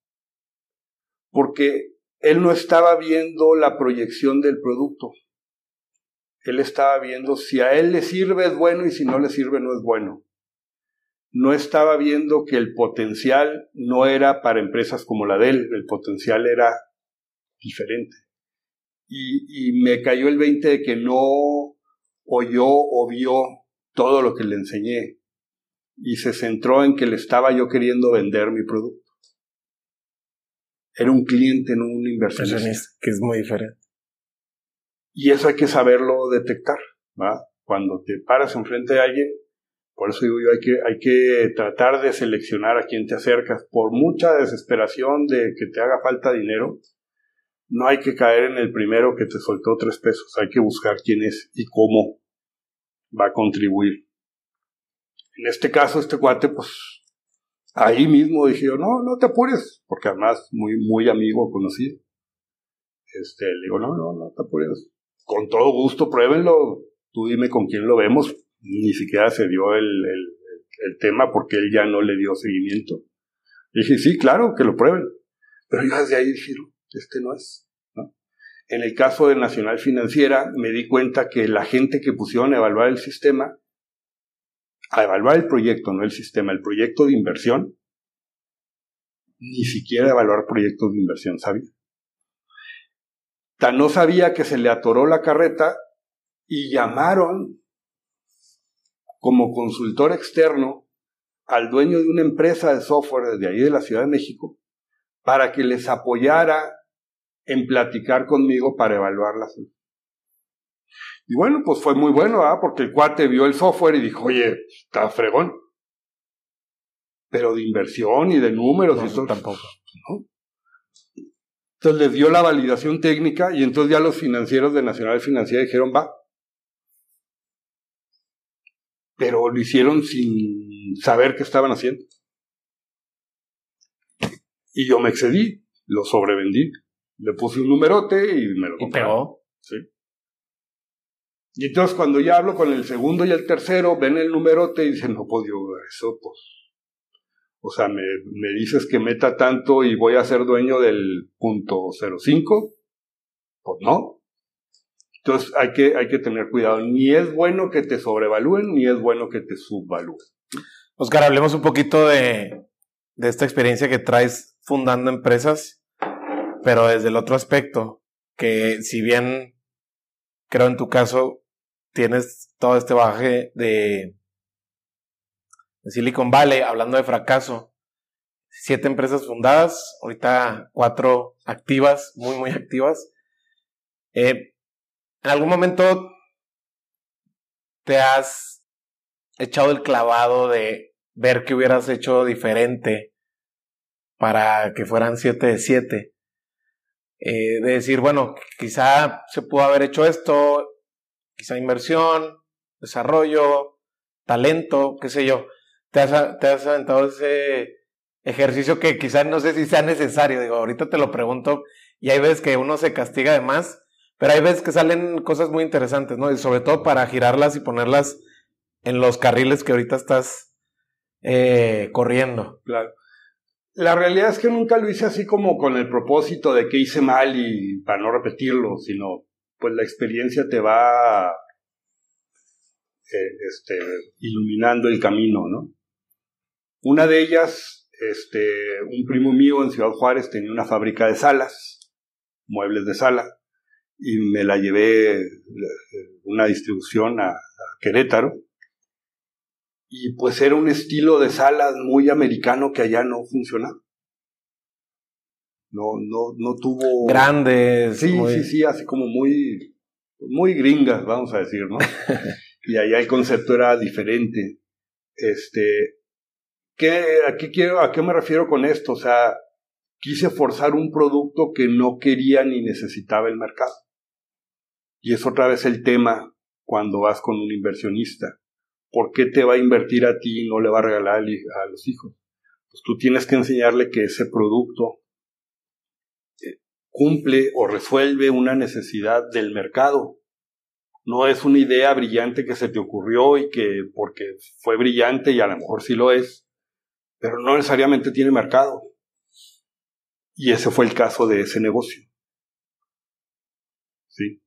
[SPEAKER 2] Porque él no estaba viendo la proyección del producto. Él estaba viendo si a él le sirve es bueno y si no le sirve no es bueno. No estaba viendo que el potencial no era para empresas como la de él, el potencial era diferente. Y, y me cayó el 20 de que no oyó o vio todo lo que le enseñé y se centró en que le estaba yo queriendo vender mi producto. Era un cliente, no un inversionista.
[SPEAKER 1] Que es muy diferente.
[SPEAKER 2] Y eso hay que saberlo detectar. ¿va? Cuando te paras enfrente de alguien, por eso digo yo, hay que, hay que tratar de seleccionar a quien te acercas. Por mucha desesperación de que te haga falta dinero, no hay que caer en el primero que te soltó tres pesos. Hay que buscar quién es y cómo va a contribuir. En este caso, este cuate, pues, ahí mismo dije yo, no, no te apures, porque además muy, muy amigo, conocido. Este, le digo, no, no, no te apures. Con todo gusto, pruébenlo. Tú dime con quién lo vemos. Ni siquiera se dio el, tema porque él ya no le dio seguimiento. dije, sí, claro, que lo prueben. Pero yo desde ahí dije, este no es. En el caso de Nacional Financiera, me di cuenta que la gente que pusieron a evaluar el sistema, a evaluar el proyecto, no el sistema, el proyecto de inversión, ni siquiera evaluar proyectos de inversión sabía. Tan no sabía que se le atoró la carreta y llamaron como consultor externo al dueño de una empresa de software desde ahí de la Ciudad de México para que les apoyara en platicar conmigo para evaluarlas. Y bueno, pues fue muy bueno, ¿ah? porque el cuate vio el software y dijo, oye, está fregón. Pero de inversión y de números y eso tampoco. ¿no? Entonces les dio la validación técnica y entonces ya los financieros de Nacional Financiera dijeron, va. Pero lo hicieron sin saber qué estaban haciendo. Y yo me excedí, lo sobrevendí le puse un numerote y me lo
[SPEAKER 1] ¿Y pegó?
[SPEAKER 2] Sí. Y entonces cuando ya hablo con el segundo y el tercero, ven el numerote y dicen, no, pues yo, eso, pues, o sea, me, me dices que meta tanto y voy a ser dueño del punto 05, pues no. Entonces hay que, hay que tener cuidado. Ni es bueno que te sobrevalúen, ni es bueno que te subvalúen.
[SPEAKER 1] Oscar, hablemos un poquito de, de esta experiencia que traes fundando empresas pero desde el otro aspecto, que si bien creo en tu caso tienes todo este baje de, Silicon Valley, hablando de fracaso, siete empresas fundadas, ahorita cuatro activas, muy, muy activas. Eh, ¿En algún momento te has echado el clavado de ver qué hubieras hecho diferente para que fueran siete de siete? Eh, de decir, bueno, quizá se pudo haber hecho esto, quizá inversión, desarrollo, talento, qué sé yo. Te has, te has aventado ese ejercicio que quizás no sé si sea necesario. Digo, ahorita te lo pregunto y hay veces que uno se castiga de más, pero hay veces que salen cosas muy interesantes, ¿no? Y sobre todo para girarlas y ponerlas en los carriles que ahorita estás eh, corriendo.
[SPEAKER 2] Claro. La realidad es que nunca lo hice así como con el propósito de que hice mal y para no repetirlo, sino pues la experiencia te va eh, este, iluminando el camino, ¿no? Una de ellas, este, un primo mío en Ciudad Juárez tenía una fábrica de salas, muebles de sala, y me la llevé una distribución a, Querétaro. Y pues era un estilo de salas muy americano que allá no funcionaba. No, no, no tuvo.
[SPEAKER 1] Grandes.
[SPEAKER 2] Sí, sí, sí, así como muy, muy gringas, vamos a decir, ¿no? y allá el concepto era diferente. Este, ¿qué, a, qué quiero, ¿A qué me refiero con esto? O sea, quise forzar un producto que no quería ni necesitaba el mercado. Y es otra vez el tema cuando vas con un inversionista. ¿Por qué te va a invertir a ti y no le va a regalar a los hijos? Pues tú tienes que enseñarle que ese producto eh, cumple o resuelve una necesidad del mercado no es una idea brillante que se te ocurrió y que porque fue brillante y a lo mejor sí lo es, pero no necesariamente tiene mercado. Y ese fue el caso de ese negocio. ¿Sí?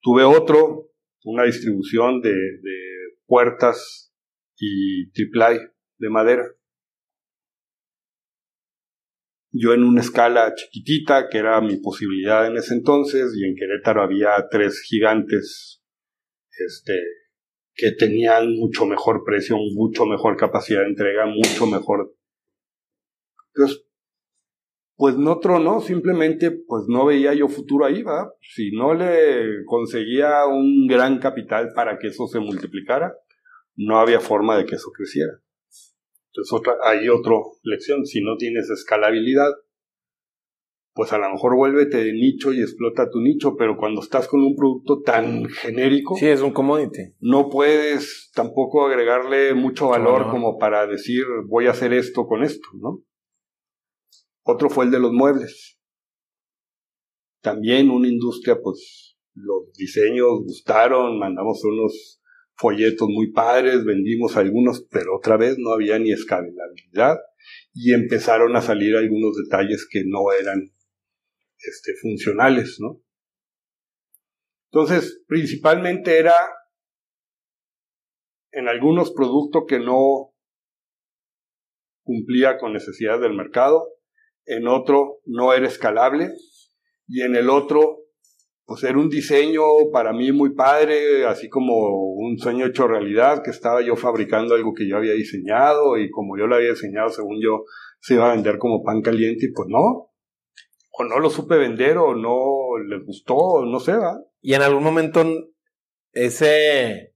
[SPEAKER 2] Tuve otro, una distribución de, de puertas y triplay de madera yo en una escala chiquitita, que era mi posibilidad en ese entonces, y en Querétaro había tres gigantes este, que tenían mucho mejor precio, mucho mejor capacidad de entrega, mucho mejor. Entonces, pues no tronó, simplemente pues no veía yo futuro ahí, ¿va? Si no le conseguía un gran capital para que eso se multiplicara, no había forma de que eso creciera. Entonces otra, hay otra lección, si no tienes escalabilidad, pues a lo mejor vuélvete de nicho y explota tu nicho, pero cuando estás con un producto tan genérico...
[SPEAKER 1] Sí, es un commodity.
[SPEAKER 2] No puedes tampoco agregarle mucho valor como para decir voy a hacer esto con esto, ¿no? Otro fue el de los muebles. También una industria, pues los diseños gustaron, mandamos unos folletos muy padres, vendimos algunos, pero otra vez no había ni escalabilidad y empezaron a salir algunos detalles que no eran este, funcionales, ¿no? Entonces, principalmente era en algunos productos que no cumplía con necesidades del mercado, en otro no era escalable y en el otro pues era un diseño para mí muy padre, así como un sueño hecho realidad, que estaba yo fabricando algo que yo había diseñado y como yo lo había diseñado, según yo, se iba a vender como pan caliente y pues no. O no lo supe vender o no les gustó, no sé, va.
[SPEAKER 1] Y en algún momento ese,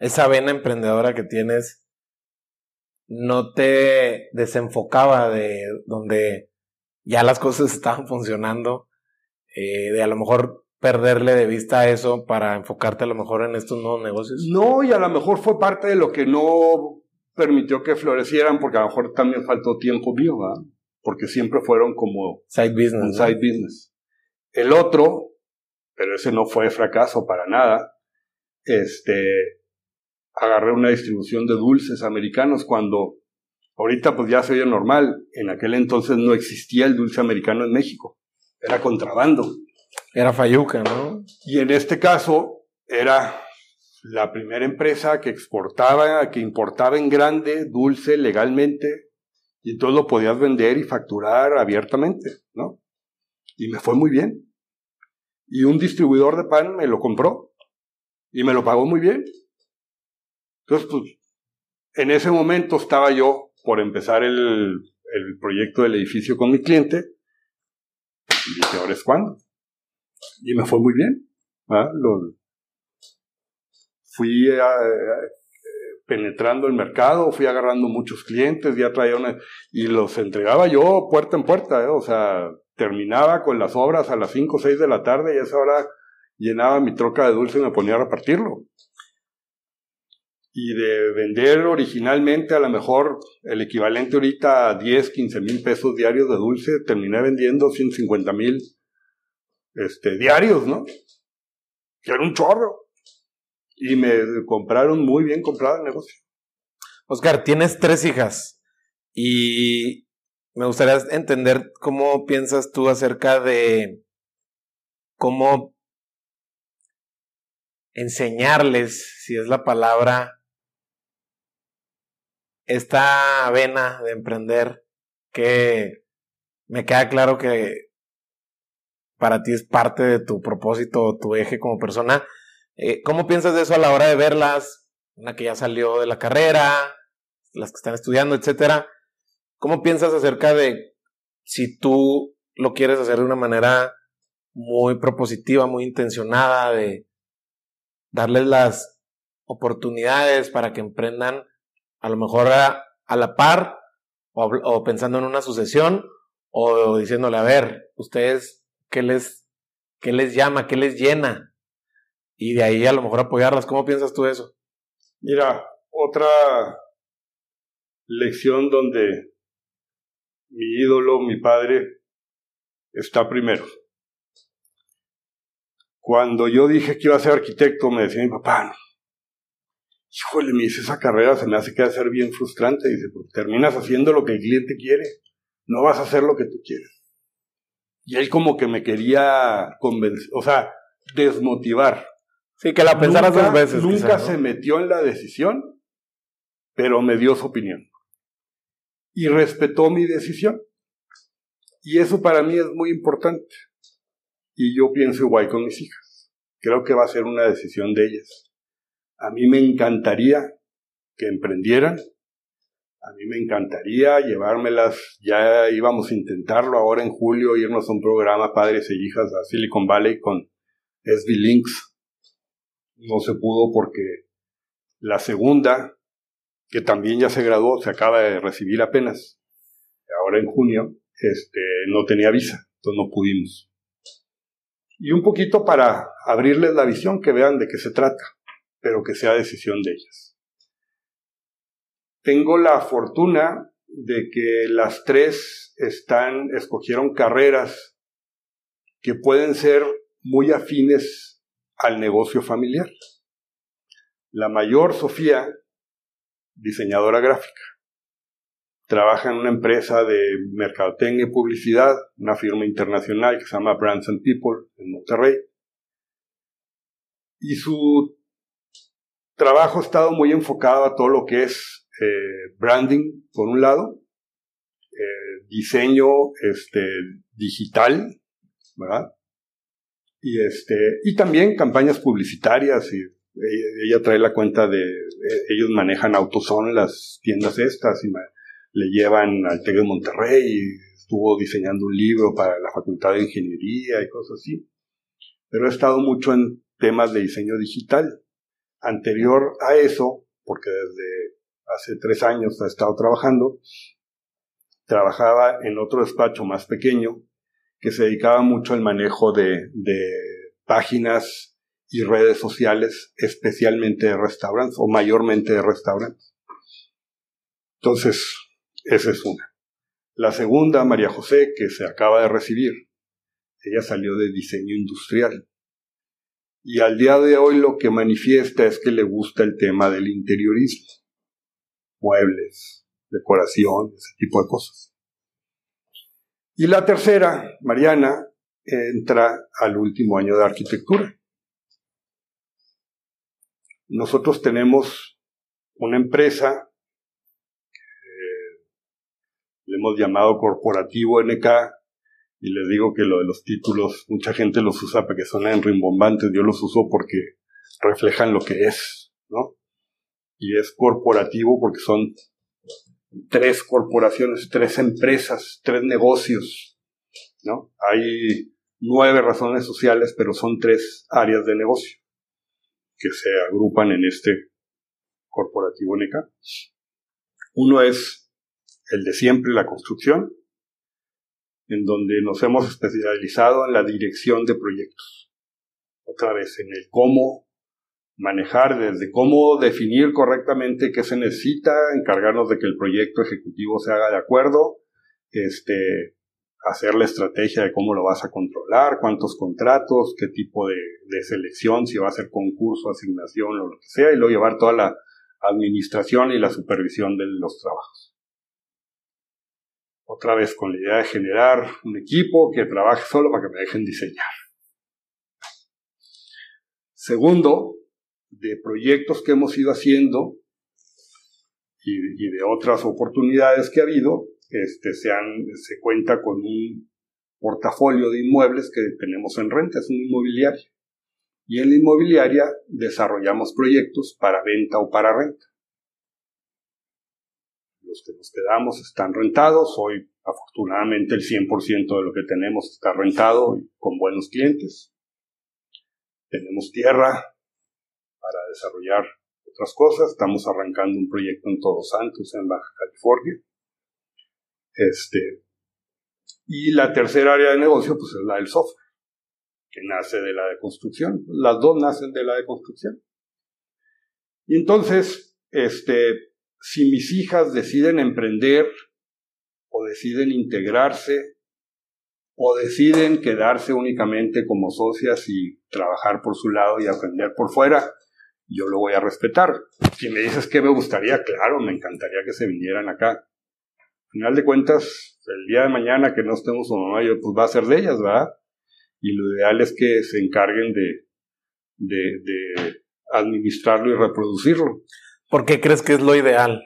[SPEAKER 1] esa vena emprendedora que tienes no te desenfocaba de donde ya las cosas estaban funcionando eh, de a lo mejor perderle de vista eso para enfocarte a lo mejor en estos nuevos negocios?
[SPEAKER 2] No, y a lo mejor fue parte de lo que no permitió que florecieran, porque a lo mejor también faltó tiempo mío, ¿verdad? Porque siempre fueron como
[SPEAKER 1] side business.
[SPEAKER 2] side business. El otro, pero ese no fue fracaso para nada, este, agarré una distribución de dulces americanos cuando ahorita pues ya se oye normal, en aquel entonces no existía el dulce americano en México era contrabando.
[SPEAKER 1] Era Fayuca, ¿no?
[SPEAKER 2] Y en este caso era la primera empresa que exportaba, que importaba en grande dulce legalmente y entonces lo podías vender y facturar abiertamente, ¿no? Y me fue muy bien. Y un distribuidor de pan me lo compró y me lo pagó muy bien. Entonces, pues, en ese momento estaba yo por empezar el, el proyecto del edificio con mi cliente. Y ahora es cuando. Y me fue muy bien. Fui penetrando el mercado, fui agarrando muchos clientes, ya traía una, y los entregaba yo puerta en puerta, ¿eh? o sea, terminaba con las obras a las 5 o 6 de la tarde y a esa hora llenaba mi troca de dulce y me ponía a repartirlo. Y de vender originalmente a lo mejor el equivalente ahorita a 10, 15 mil pesos diarios de dulce, terminé vendiendo 150 mil este, diarios, ¿no? Que era un chorro y me compraron muy bien comprado el negocio.
[SPEAKER 1] Oscar, tienes tres hijas y me gustaría entender cómo piensas tú acerca de cómo enseñarles, si es la palabra, esta vena de emprender que me queda claro que para ti es parte de tu propósito, tu eje como persona, eh, ¿Cómo piensas de eso a la hora de verlas? Una que ya salió de la carrera, las que están estudiando, etcétera. ¿Cómo piensas acerca de si tú lo quieres hacer de una manera muy propositiva, muy intencionada, de darles las oportunidades para que emprendan a lo mejor a, la par o, pensando en una sucesión o diciéndole, a ver, ustedes, ¿qué les, qué les llama, qué les llena? y de ahí a lo mejor apoyarlas. ¿Cómo piensas tú eso?
[SPEAKER 2] Mira, otra lección donde mi ídolo, mi padre, está primero. Cuando yo dije que iba a ser arquitecto, me decía mi papá, híjole, me dice, esa carrera se me hace que va a ser bien frustrante. Dice, porque terminas haciendo lo que el cliente quiere, no vas a hacer lo que tú quieres. Y él como que me quería convencer, o sea, desmotivar.
[SPEAKER 1] Sí, que la pensaras dos veces.
[SPEAKER 2] Nunca se metió en la decisión, pero me dio su opinión. Y respetó mi decisión. Y eso para mí es muy importante. Y yo pienso igual con mis hijas. Creo que va a ser una decisión de ellas. A mí me encantaría que emprendieran. A mí me encantaría llevármelas. Ya íbamos a intentarlo ahora en julio, irnos a un programa Padres e Hijas a Silicon Valley con SB Links no se pudo porque la segunda, que también ya se graduó, se acaba de recibir apenas, ahora en junio, este, no tenía visa, entonces no pudimos. Y un poquito para abrirles la visión, que vean de qué se trata, pero que sea decisión de ellas. Tengo la fortuna de que las tres están, escogieron carreras que pueden ser muy afines al negocio familiar. La mayor, Sofía, diseñadora gráfica. Trabaja en una empresa de mercadotecnia y publicidad, una firma internacional que se llama Brands and People en Monterrey. Y su trabajo ha estado muy enfocado a todo lo que es eh, branding, por un lado, eh, diseño este, digital, y este y también campañas publicitarias y ella, trae la cuenta de e, ellos manejan Autoson las tiendas estas y le llevan al TEC de Monterrey estuvo diseñando un libro para la Facultad de Ingeniería y cosas así. Pero he estado mucho en temas de diseño digital anterior a eso porque desde hace tres años ha estado trabajando trabajaba en otro despacho más pequeño que se dedicaba mucho al manejo de, páginas y redes sociales, especialmente de restaurantes o mayormente de restaurantes. Entonces, esa es una. La segunda, María José, que se acaba de recibir, ella salió de diseño industrial. Y al día de hoy lo que manifiesta es que le gusta el tema del interiorismo, muebles, decoración, ese tipo de cosas. Y la tercera, Mariana, entra al último año de arquitectura. Nosotros tenemos una empresa, eh, le hemos llamado Corporativo NK, y les digo que lo de los títulos, mucha gente los usa para que suenen rimbombantes, yo los uso porque reflejan lo que es, ¿no? Y es corporativo porque son tres corporaciones, tres empresas, tres negocios, ¿no? Hay nueve razones sociales, pero son tres áreas de negocio que se agrupan en este corporativo NECA. Uno es el de siempre, la construcción, en donde nos hemos especializado en la dirección de proyectos. Otra vez, en el cómo manejar, desde cómo definir correctamente qué se necesita, encargarnos de que el proyecto ejecutivo se haga de acuerdo, este, hacer la estrategia de cómo lo vas a controlar, cuántos contratos, qué tipo de, selección, si va a ser concurso, asignación o lo que sea, y luego llevar toda la administración y la supervisión de los trabajos. Otra vez con la idea de generar un equipo que trabaje solo para que me dejen diseñar. Segundo, de proyectos que hemos ido haciendo y, de otras oportunidades que ha habido, este, se, se cuenta con un portafolio de inmuebles que tenemos en renta, es una inmobiliaria. Y en la inmobiliaria desarrollamos proyectos para venta o para renta. Los que nos quedamos están rentados, hoy afortunadamente el 100% de lo que tenemos está rentado y con buenos clientes. Tenemos tierra, para desarrollar otras cosas. Estamos arrancando un proyecto en Todos Santos, en Baja California. Este, y la tercera área de negocio, pues es la del software, que nace de la de construcción. Las dos nacen de la de construcción. Y entonces, este, si mis hijas deciden emprender o deciden integrarse o deciden quedarse únicamente como socias y trabajar por su lado y aprender por fuera, yo lo voy a respetar. Si me dices que me gustaría, claro, me encantaría que se vinieran acá. Al final de cuentas, el día de mañana que no estemos su mamá, yo, pues va a ser de ellas, ¿verdad? Y lo ideal es que se encarguen de, de, de administrarlo y reproducirlo.
[SPEAKER 1] ¿Por qué crees que es lo ideal?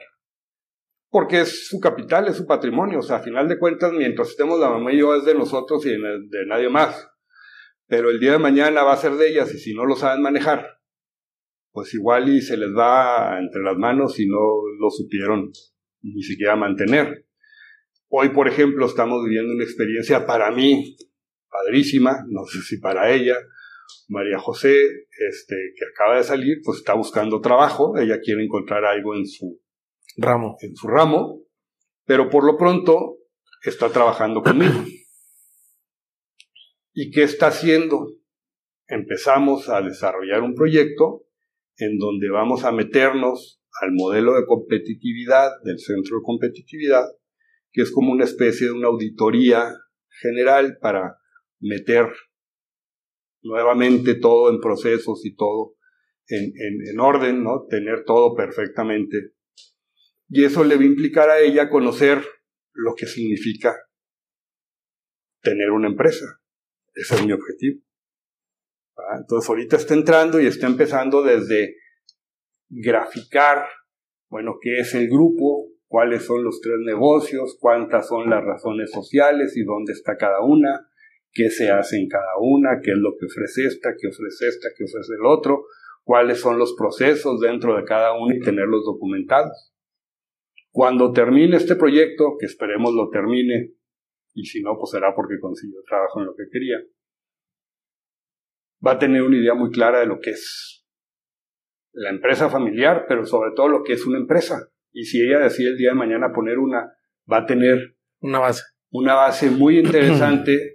[SPEAKER 2] Porque es su capital, es su patrimonio. O sea, a final de cuentas, mientras estemos la mamá y yo, es de nosotros y de nadie más. Pero el día de mañana va a ser de ellas y si no lo saben manejar, pues igual y se les va entre las manos y no lo supieron ni siquiera mantener. Hoy, por ejemplo, estamos viviendo una experiencia para mí padrísima, no sé si para ella, María José, este, que acaba de salir, pues está buscando trabajo, ella quiere encontrar algo en su
[SPEAKER 1] ramo,
[SPEAKER 2] en su ramo, pero por lo pronto está trabajando conmigo. ¿Y qué está haciendo? Empezamos a desarrollar un proyecto en donde vamos a meternos al modelo de competitividad del centro de competitividad, que es como una especie de una auditoría general para meter nuevamente todo en procesos y todo en, en, orden, ¿no? Tener todo perfectamente. Y eso le va a implicar a ella conocer lo que significa tener una empresa. Ese es mi objetivo. Entonces ahorita está entrando y está empezando desde graficar, bueno, qué es el grupo, cuáles son los tres negocios, cuántas son las razones sociales y dónde está cada una, qué se hace en cada una, qué es lo que ofrece esta, qué ofrece esta, qué ofrece el otro, cuáles son los procesos dentro de cada una y tenerlos documentados. Cuando termine este proyecto, que esperemos lo termine, y si no, pues será porque consiguió trabajo en lo que quería, va a tener una idea muy clara de lo que es la empresa familiar, pero sobre todo lo que es una empresa. Y si ella decide el día de mañana poner una, va a tener
[SPEAKER 1] una base.
[SPEAKER 2] Una base muy interesante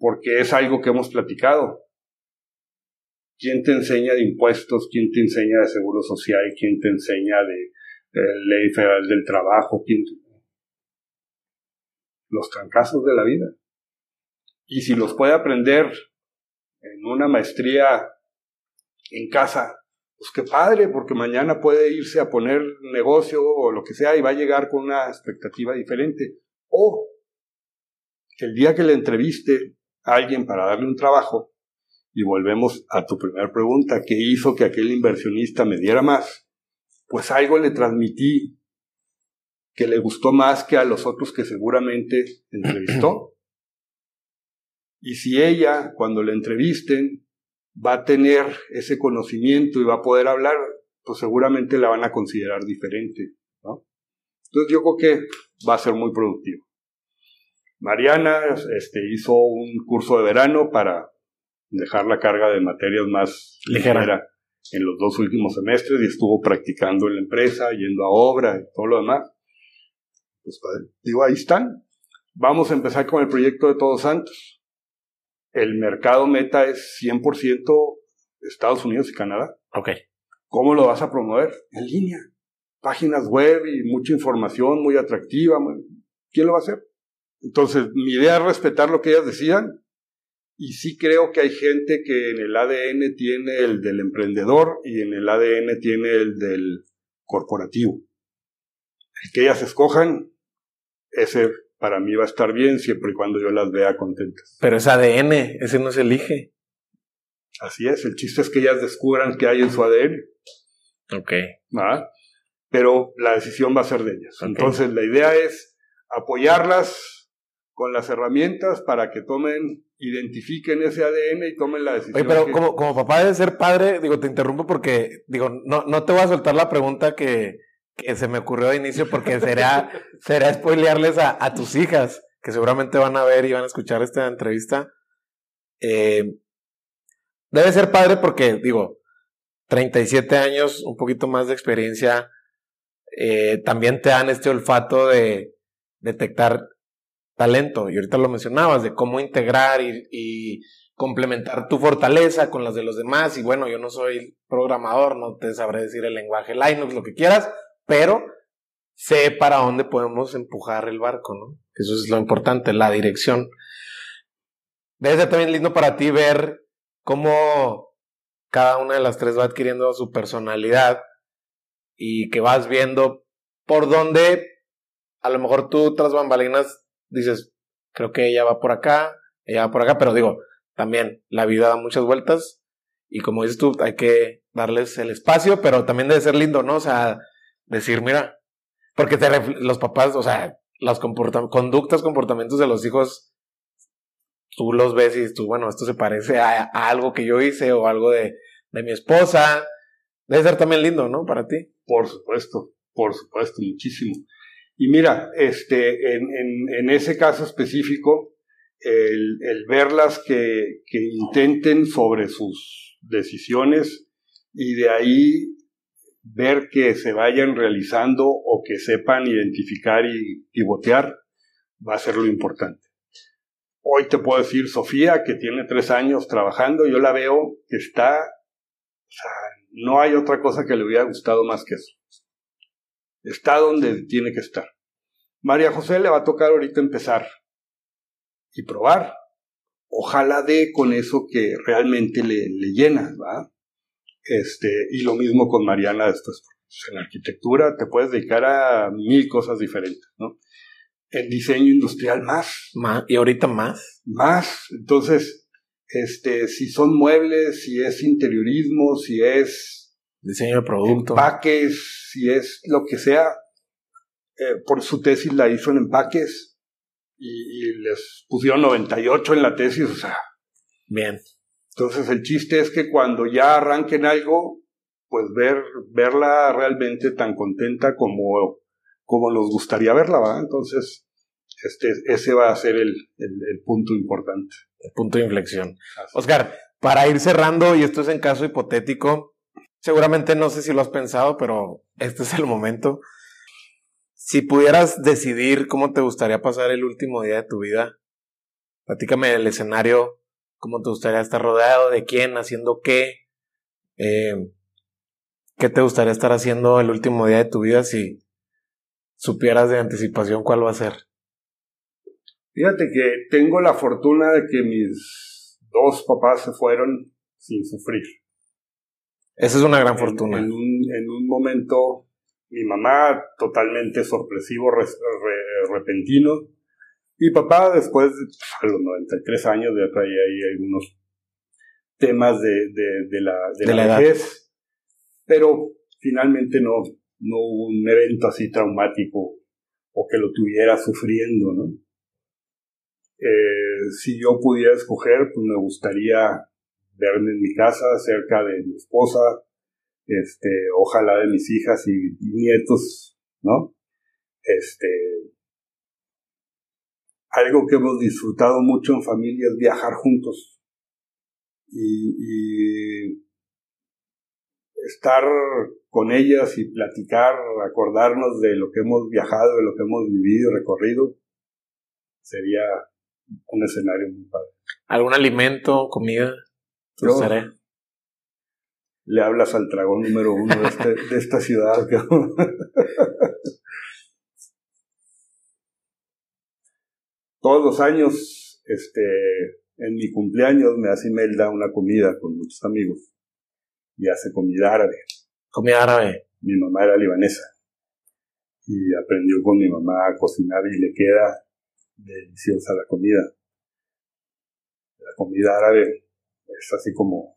[SPEAKER 2] porque es algo que hemos platicado. ¿Quién te enseña de impuestos? ¿Quién te enseña de seguro social? ¿Quién te enseña de, ley federal del trabajo? ¿Quién Los trancazos de la vida. Y si los puede aprender en una maestría en casa, pues qué padre, porque mañana puede irse a poner negocio o lo que sea y va a llegar con una expectativa diferente. O que el día que le entreviste a alguien para darle un trabajo, y volvemos a tu primera pregunta, ¿qué hizo que aquel inversionista me diera más? Pues algo le transmití que le gustó más que a los otros que seguramente entrevistó. Y si ella, cuando le entrevisten, va a tener ese conocimiento y va a poder hablar, pues seguramente la van a considerar diferente, ¿no? Entonces yo creo que va a ser muy productivo. Mariana este, hizo un curso de verano para dejar la carga de materias más ligera. en los dos últimos semestres y estuvo practicando en la empresa, yendo a obra y todo lo demás. Pues digo, ahí están. Vamos a empezar con el proyecto de Todos Santos. El mercado meta es 100% Estados Unidos y Canadá.
[SPEAKER 1] Ok.
[SPEAKER 2] ¿Cómo lo vas a promover? En línea. Páginas web y mucha información muy atractiva. ¿Quién lo va a hacer? Entonces, mi idea es respetar lo que ellas decidan. Y sí creo que hay gente que en el ADN tiene el del emprendedor y en el ADN tiene el del corporativo. El que ellas escojan, ese para mí va a estar bien siempre y cuando yo las vea contentas.
[SPEAKER 1] Pero es ADN, ese no se elige.
[SPEAKER 2] Así es, el chiste es que ellas descubran qué hay en su ADN.
[SPEAKER 1] Ok.
[SPEAKER 2] Pero la decisión va a ser de ellas. Entonces la idea es apoyarlas con las herramientas para que tomen, identifiquen ese ADN y tomen la decisión.
[SPEAKER 1] Oye, pero como, como papá de ser padre, digo, te interrumpo porque, digo, no, no te voy a soltar la pregunta que, que se me ocurrió de inicio porque será, será spoilearles a, a, tus hijas, que seguramente van a ver y van a escuchar esta entrevista. Eh, debe ser padre porque, digo, 37 años, un poquito más de experiencia, eh, también te dan este olfato de detectar talento. Y ahorita lo mencionabas, de cómo integrar y, complementar tu fortaleza con las de los demás. Y bueno, yo no soy programador, no te sabré decir el lenguaje Linux, lo que quieras, pero sé para dónde podemos empujar el barco, ¿no? Eso es lo importante, la dirección. Debe ser también lindo para ti ver cómo cada una de las tres va adquiriendo su personalidad y que vas viendo por dónde a lo mejor tú tras bambalinas dices, creo que ella va por acá, ella va por acá, pero digo, también la vida da muchas vueltas y como dices tú, hay que darles el espacio, pero también debe ser lindo, ¿no? O sea, decir, mira, porque te los papás, o sea, las conductas, comportamientos de los hijos, tú los ves y tú, bueno, esto se parece a, algo que yo hice o algo de, de mi esposa. Debe ser también lindo, ¿no? Para ti.
[SPEAKER 2] Por supuesto, por supuesto, muchísimo. Y mira, este, en, ese caso específico, el, el verlas que, que intenten sobre sus decisiones y de ahí ver que se vayan realizando o que sepan identificar y pivotear va a ser lo importante. Hoy te puedo decir, Sofía, que tiene tres años trabajando, yo la veo que está, o sea, no hay otra cosa que le hubiera gustado más que eso. Está donde tiene que estar. María José le va a tocar ahorita empezar y probar. Ojalá dé con eso que realmente le, le llena, ¿va? Este, y lo mismo con Mariana después. En arquitectura te puedes dedicar a mil cosas diferentes, ¿no? En diseño industrial más.
[SPEAKER 1] Más. ¿Y ahorita más?
[SPEAKER 2] Más. Entonces, este, si son muebles, si es interiorismo, si es...
[SPEAKER 1] Diseño de producto.
[SPEAKER 2] Empaques, si es lo que sea. Eh, por su tesis la hizo en empaques y, y les pusieron 98 en la tesis, o sea.
[SPEAKER 1] Bien.
[SPEAKER 2] Entonces el chiste es que cuando ya arranquen algo, pues ver, verla realmente tan contenta como, como nos gustaría verla, ¿va? Entonces, este, ese va a ser el, el, punto importante.
[SPEAKER 1] El punto de inflexión. Oscar, para ir cerrando, y esto es en caso hipotético, seguramente no sé si lo has pensado, pero este es el momento. Si pudieras decidir cómo te gustaría pasar el último día de tu vida, platícame del escenario ¿Cómo te gustaría estar rodeado? ¿De quién? ¿Haciendo qué? Eh, ¿Qué te gustaría estar haciendo el último día de tu vida si supieras de anticipación cuál va a ser?
[SPEAKER 2] Fíjate que tengo la fortuna de que mis dos papás se fueron sin sufrir.
[SPEAKER 1] Esa es una gran fortuna.
[SPEAKER 2] En, un, momento, mi mamá totalmente sorpresivo, repentino, mi papá, después, a los 93 años, ya traía ahí algunos temas de, de, la, de, la, vejez, pero finalmente no, no hubo un evento así traumático o que lo tuviera sufriendo, ¿no? Eh, si yo pudiera escoger, pues me gustaría verme en mi casa, cerca de mi esposa, este, ojalá de mis hijas y nietos, ¿no? Este, algo que hemos disfrutado mucho en familia es viajar juntos y, estar con ellas y platicar, acordarnos de lo que hemos viajado, de lo que hemos vivido, recorrido, sería un escenario muy padre.
[SPEAKER 1] ¿Algún alimento, comida?
[SPEAKER 2] Le hablas al dragón número uno de, este, de esta ciudad. Todos los años, este, en mi cumpleaños me hace Imelda una comida con muchos amigos y hace comida árabe.
[SPEAKER 1] ¿Comida árabe?
[SPEAKER 2] Mi mamá era libanesa y aprendió con mi mamá a cocinar y le queda deliciosa la comida. La comida árabe es así como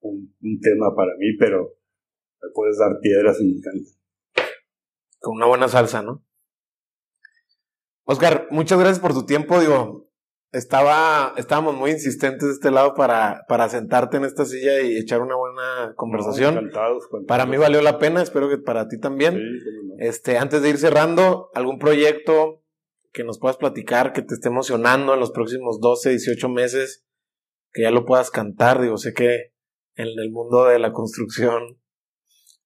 [SPEAKER 2] un, tema para mí, pero me puedes dar piedras y me encanta.
[SPEAKER 1] Con una buena salsa, ¿no? Oscar, muchas gracias por tu tiempo. Digo, estaba, estábamos muy insistentes de este lado para, para sentarte en esta silla y echar una buena conversación. Para mí valió la pena, espero que para ti también. Este, antes de ir cerrando, algún proyecto que nos puedas platicar que te esté emocionando en los próximos 12, 18 meses, que ya lo puedas cantar. Digo, sé que en el mundo de la construcción.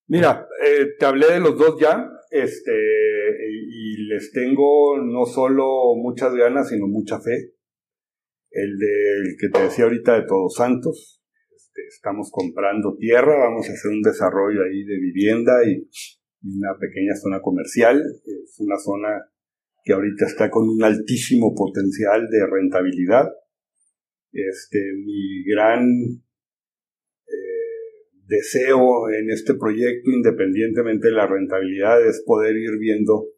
[SPEAKER 2] Mira, eh, te hablé de los dos ya, este, y, les tengo no solo muchas ganas, sino mucha fe. El del que te decía ahorita de Todos Santos, este, estamos comprando tierra, vamos a hacer un desarrollo ahí de vivienda y una pequeña zona comercial. Es una zona que ahorita está con un altísimo potencial de rentabilidad. Este, mi gran eh, deseo en este proyecto, independientemente de la rentabilidad, es poder ir viendo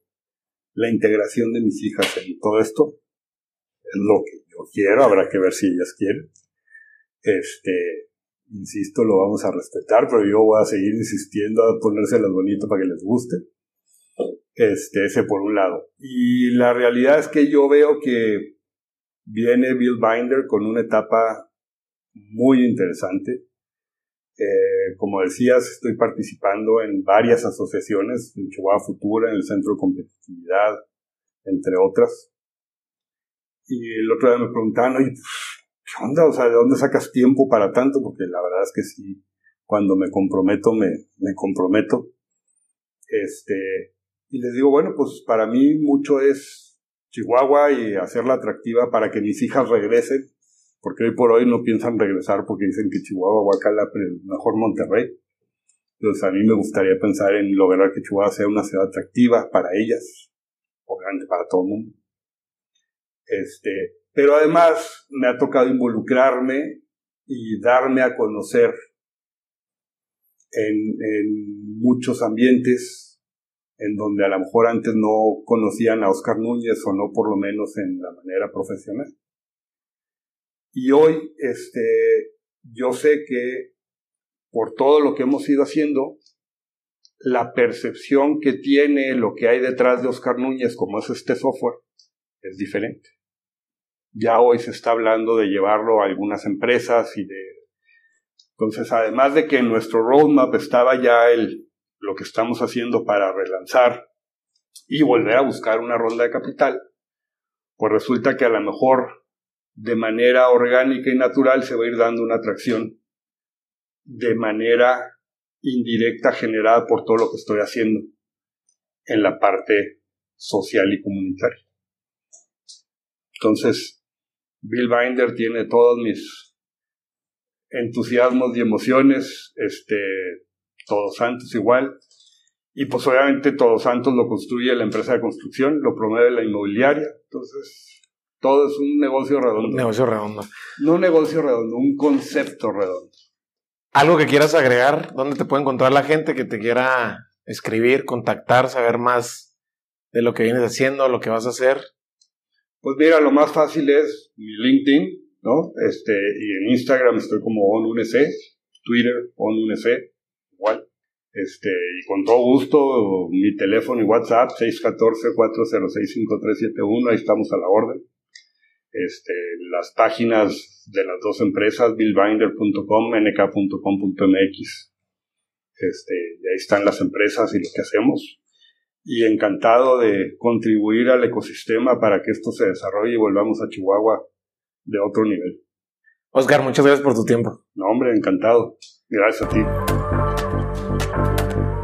[SPEAKER 2] la integración de mis hijas en todo esto. Es lo que yo quiero, habrá que ver si ellas quieren. Este, insisto, lo vamos a respetar, pero yo voy a seguir insistiendo a ponérselas bonito para que les guste. Este, ese por un lado. Y la realidad es que yo veo que viene Bill Binder con una etapa muy interesante. Eh, como decías, estoy participando en varias asociaciones, en Chihuahua Futura, en el Centro de Competitividad, entre otras. Y el otro día me preguntaban, oye, ¿qué onda? O sea, ¿de dónde sacas tiempo para tanto? Porque la verdad es que sí, cuando me comprometo, me, me comprometo. Este, y les digo, bueno, pues para mí mucho es Chihuahua y hacerla atractiva para que mis hijas regresen, porque hoy por hoy no piensan regresar porque dicen que Chihuahua, Huacala, mejor Monterrey. Entonces a mí me gustaría pensar en lograr que Chihuahua sea una ciudad atractiva para ellas, obviamente para todo el mundo. Este, pero además me ha tocado involucrarme y darme a conocer en, en muchos ambientes en donde a lo mejor antes no conocían a Oscar Núñez o no por lo menos en la manera profesional. Y hoy, este, yo sé que por todo lo que hemos ido haciendo, la percepción que tiene lo que hay detrás de Oscar Núñez, como es este software, es diferente. Ya hoy se está hablando de llevarlo a algunas empresas y de... Entonces, además de que en nuestro roadmap estaba ya el lo que estamos haciendo para relanzar y volver a buscar una ronda de capital, pues resulta que a lo mejor de manera orgánica y natural se va a ir dando una atracción de manera indirecta generada por todo lo que estoy haciendo en la parte social y comunitaria. Entonces, Bill Binder tiene todos mis entusiasmos y emociones, este, todos Santos igual. Y pues obviamente Todos Santos lo construye la empresa de construcción, lo promueve la inmobiliaria. Entonces, todo es un negocio redondo. Un
[SPEAKER 1] negocio redondo.
[SPEAKER 2] No un negocio redondo, un concepto redondo.
[SPEAKER 1] ¿Algo que quieras agregar? ¿Dónde te puede encontrar la gente que te quiera escribir, contactar, saber más de lo que vienes haciendo, lo que vas a hacer?
[SPEAKER 2] Pues mira, lo más fácil es mi LinkedIn, ¿no? Este, y en Instagram estoy como ONUNC, Twitter ONUNC, igual. Este, y con todo gusto, mi teléfono y WhatsApp, 614-406-5371, ahí estamos a la orden. Este, las páginas de las dos empresas, billbinder.com, nk.com.mx. Este, y ahí están las empresas y lo que hacemos. y encantado de contribuir al ecosistema para que esto se desarrolle y volvamos a Chihuahua de otro nivel.
[SPEAKER 1] Oscar, muchas gracias por tu tiempo.
[SPEAKER 2] No, hombre, encantado. Gracias a ti.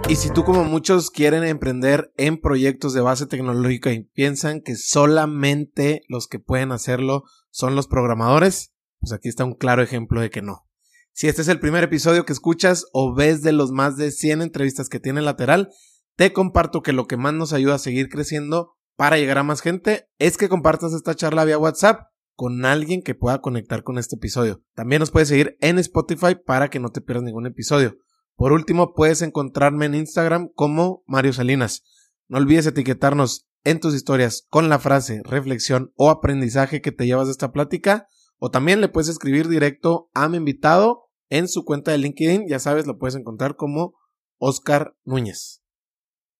[SPEAKER 1] Y si tú como muchos quieren emprender en proyectos de base tecnológica y piensan que solamente los que pueden hacerlo son los programadores, pues aquí está un claro ejemplo de que no. Si este es el primer episodio que escuchas o ves de los más de 100 entrevistas que tiene Lateral, te comparto que lo que más nos ayuda a seguir creciendo para llegar a más gente es que compartas esta charla vía WhatsApp con alguien que pueda conectar con este episodio. También nos puedes seguir en Spotify para que no te pierdas ningún episodio. Por último, puedes encontrarme en Instagram como Mario Salinas. No olvides etiquetarnos en tus historias con la frase, reflexión o aprendizaje que te llevas de esta plática. O también le puedes escribir directo a mi invitado en su cuenta de LinkedIn. Ya sabes, lo puedes encontrar como Oscar Núñez.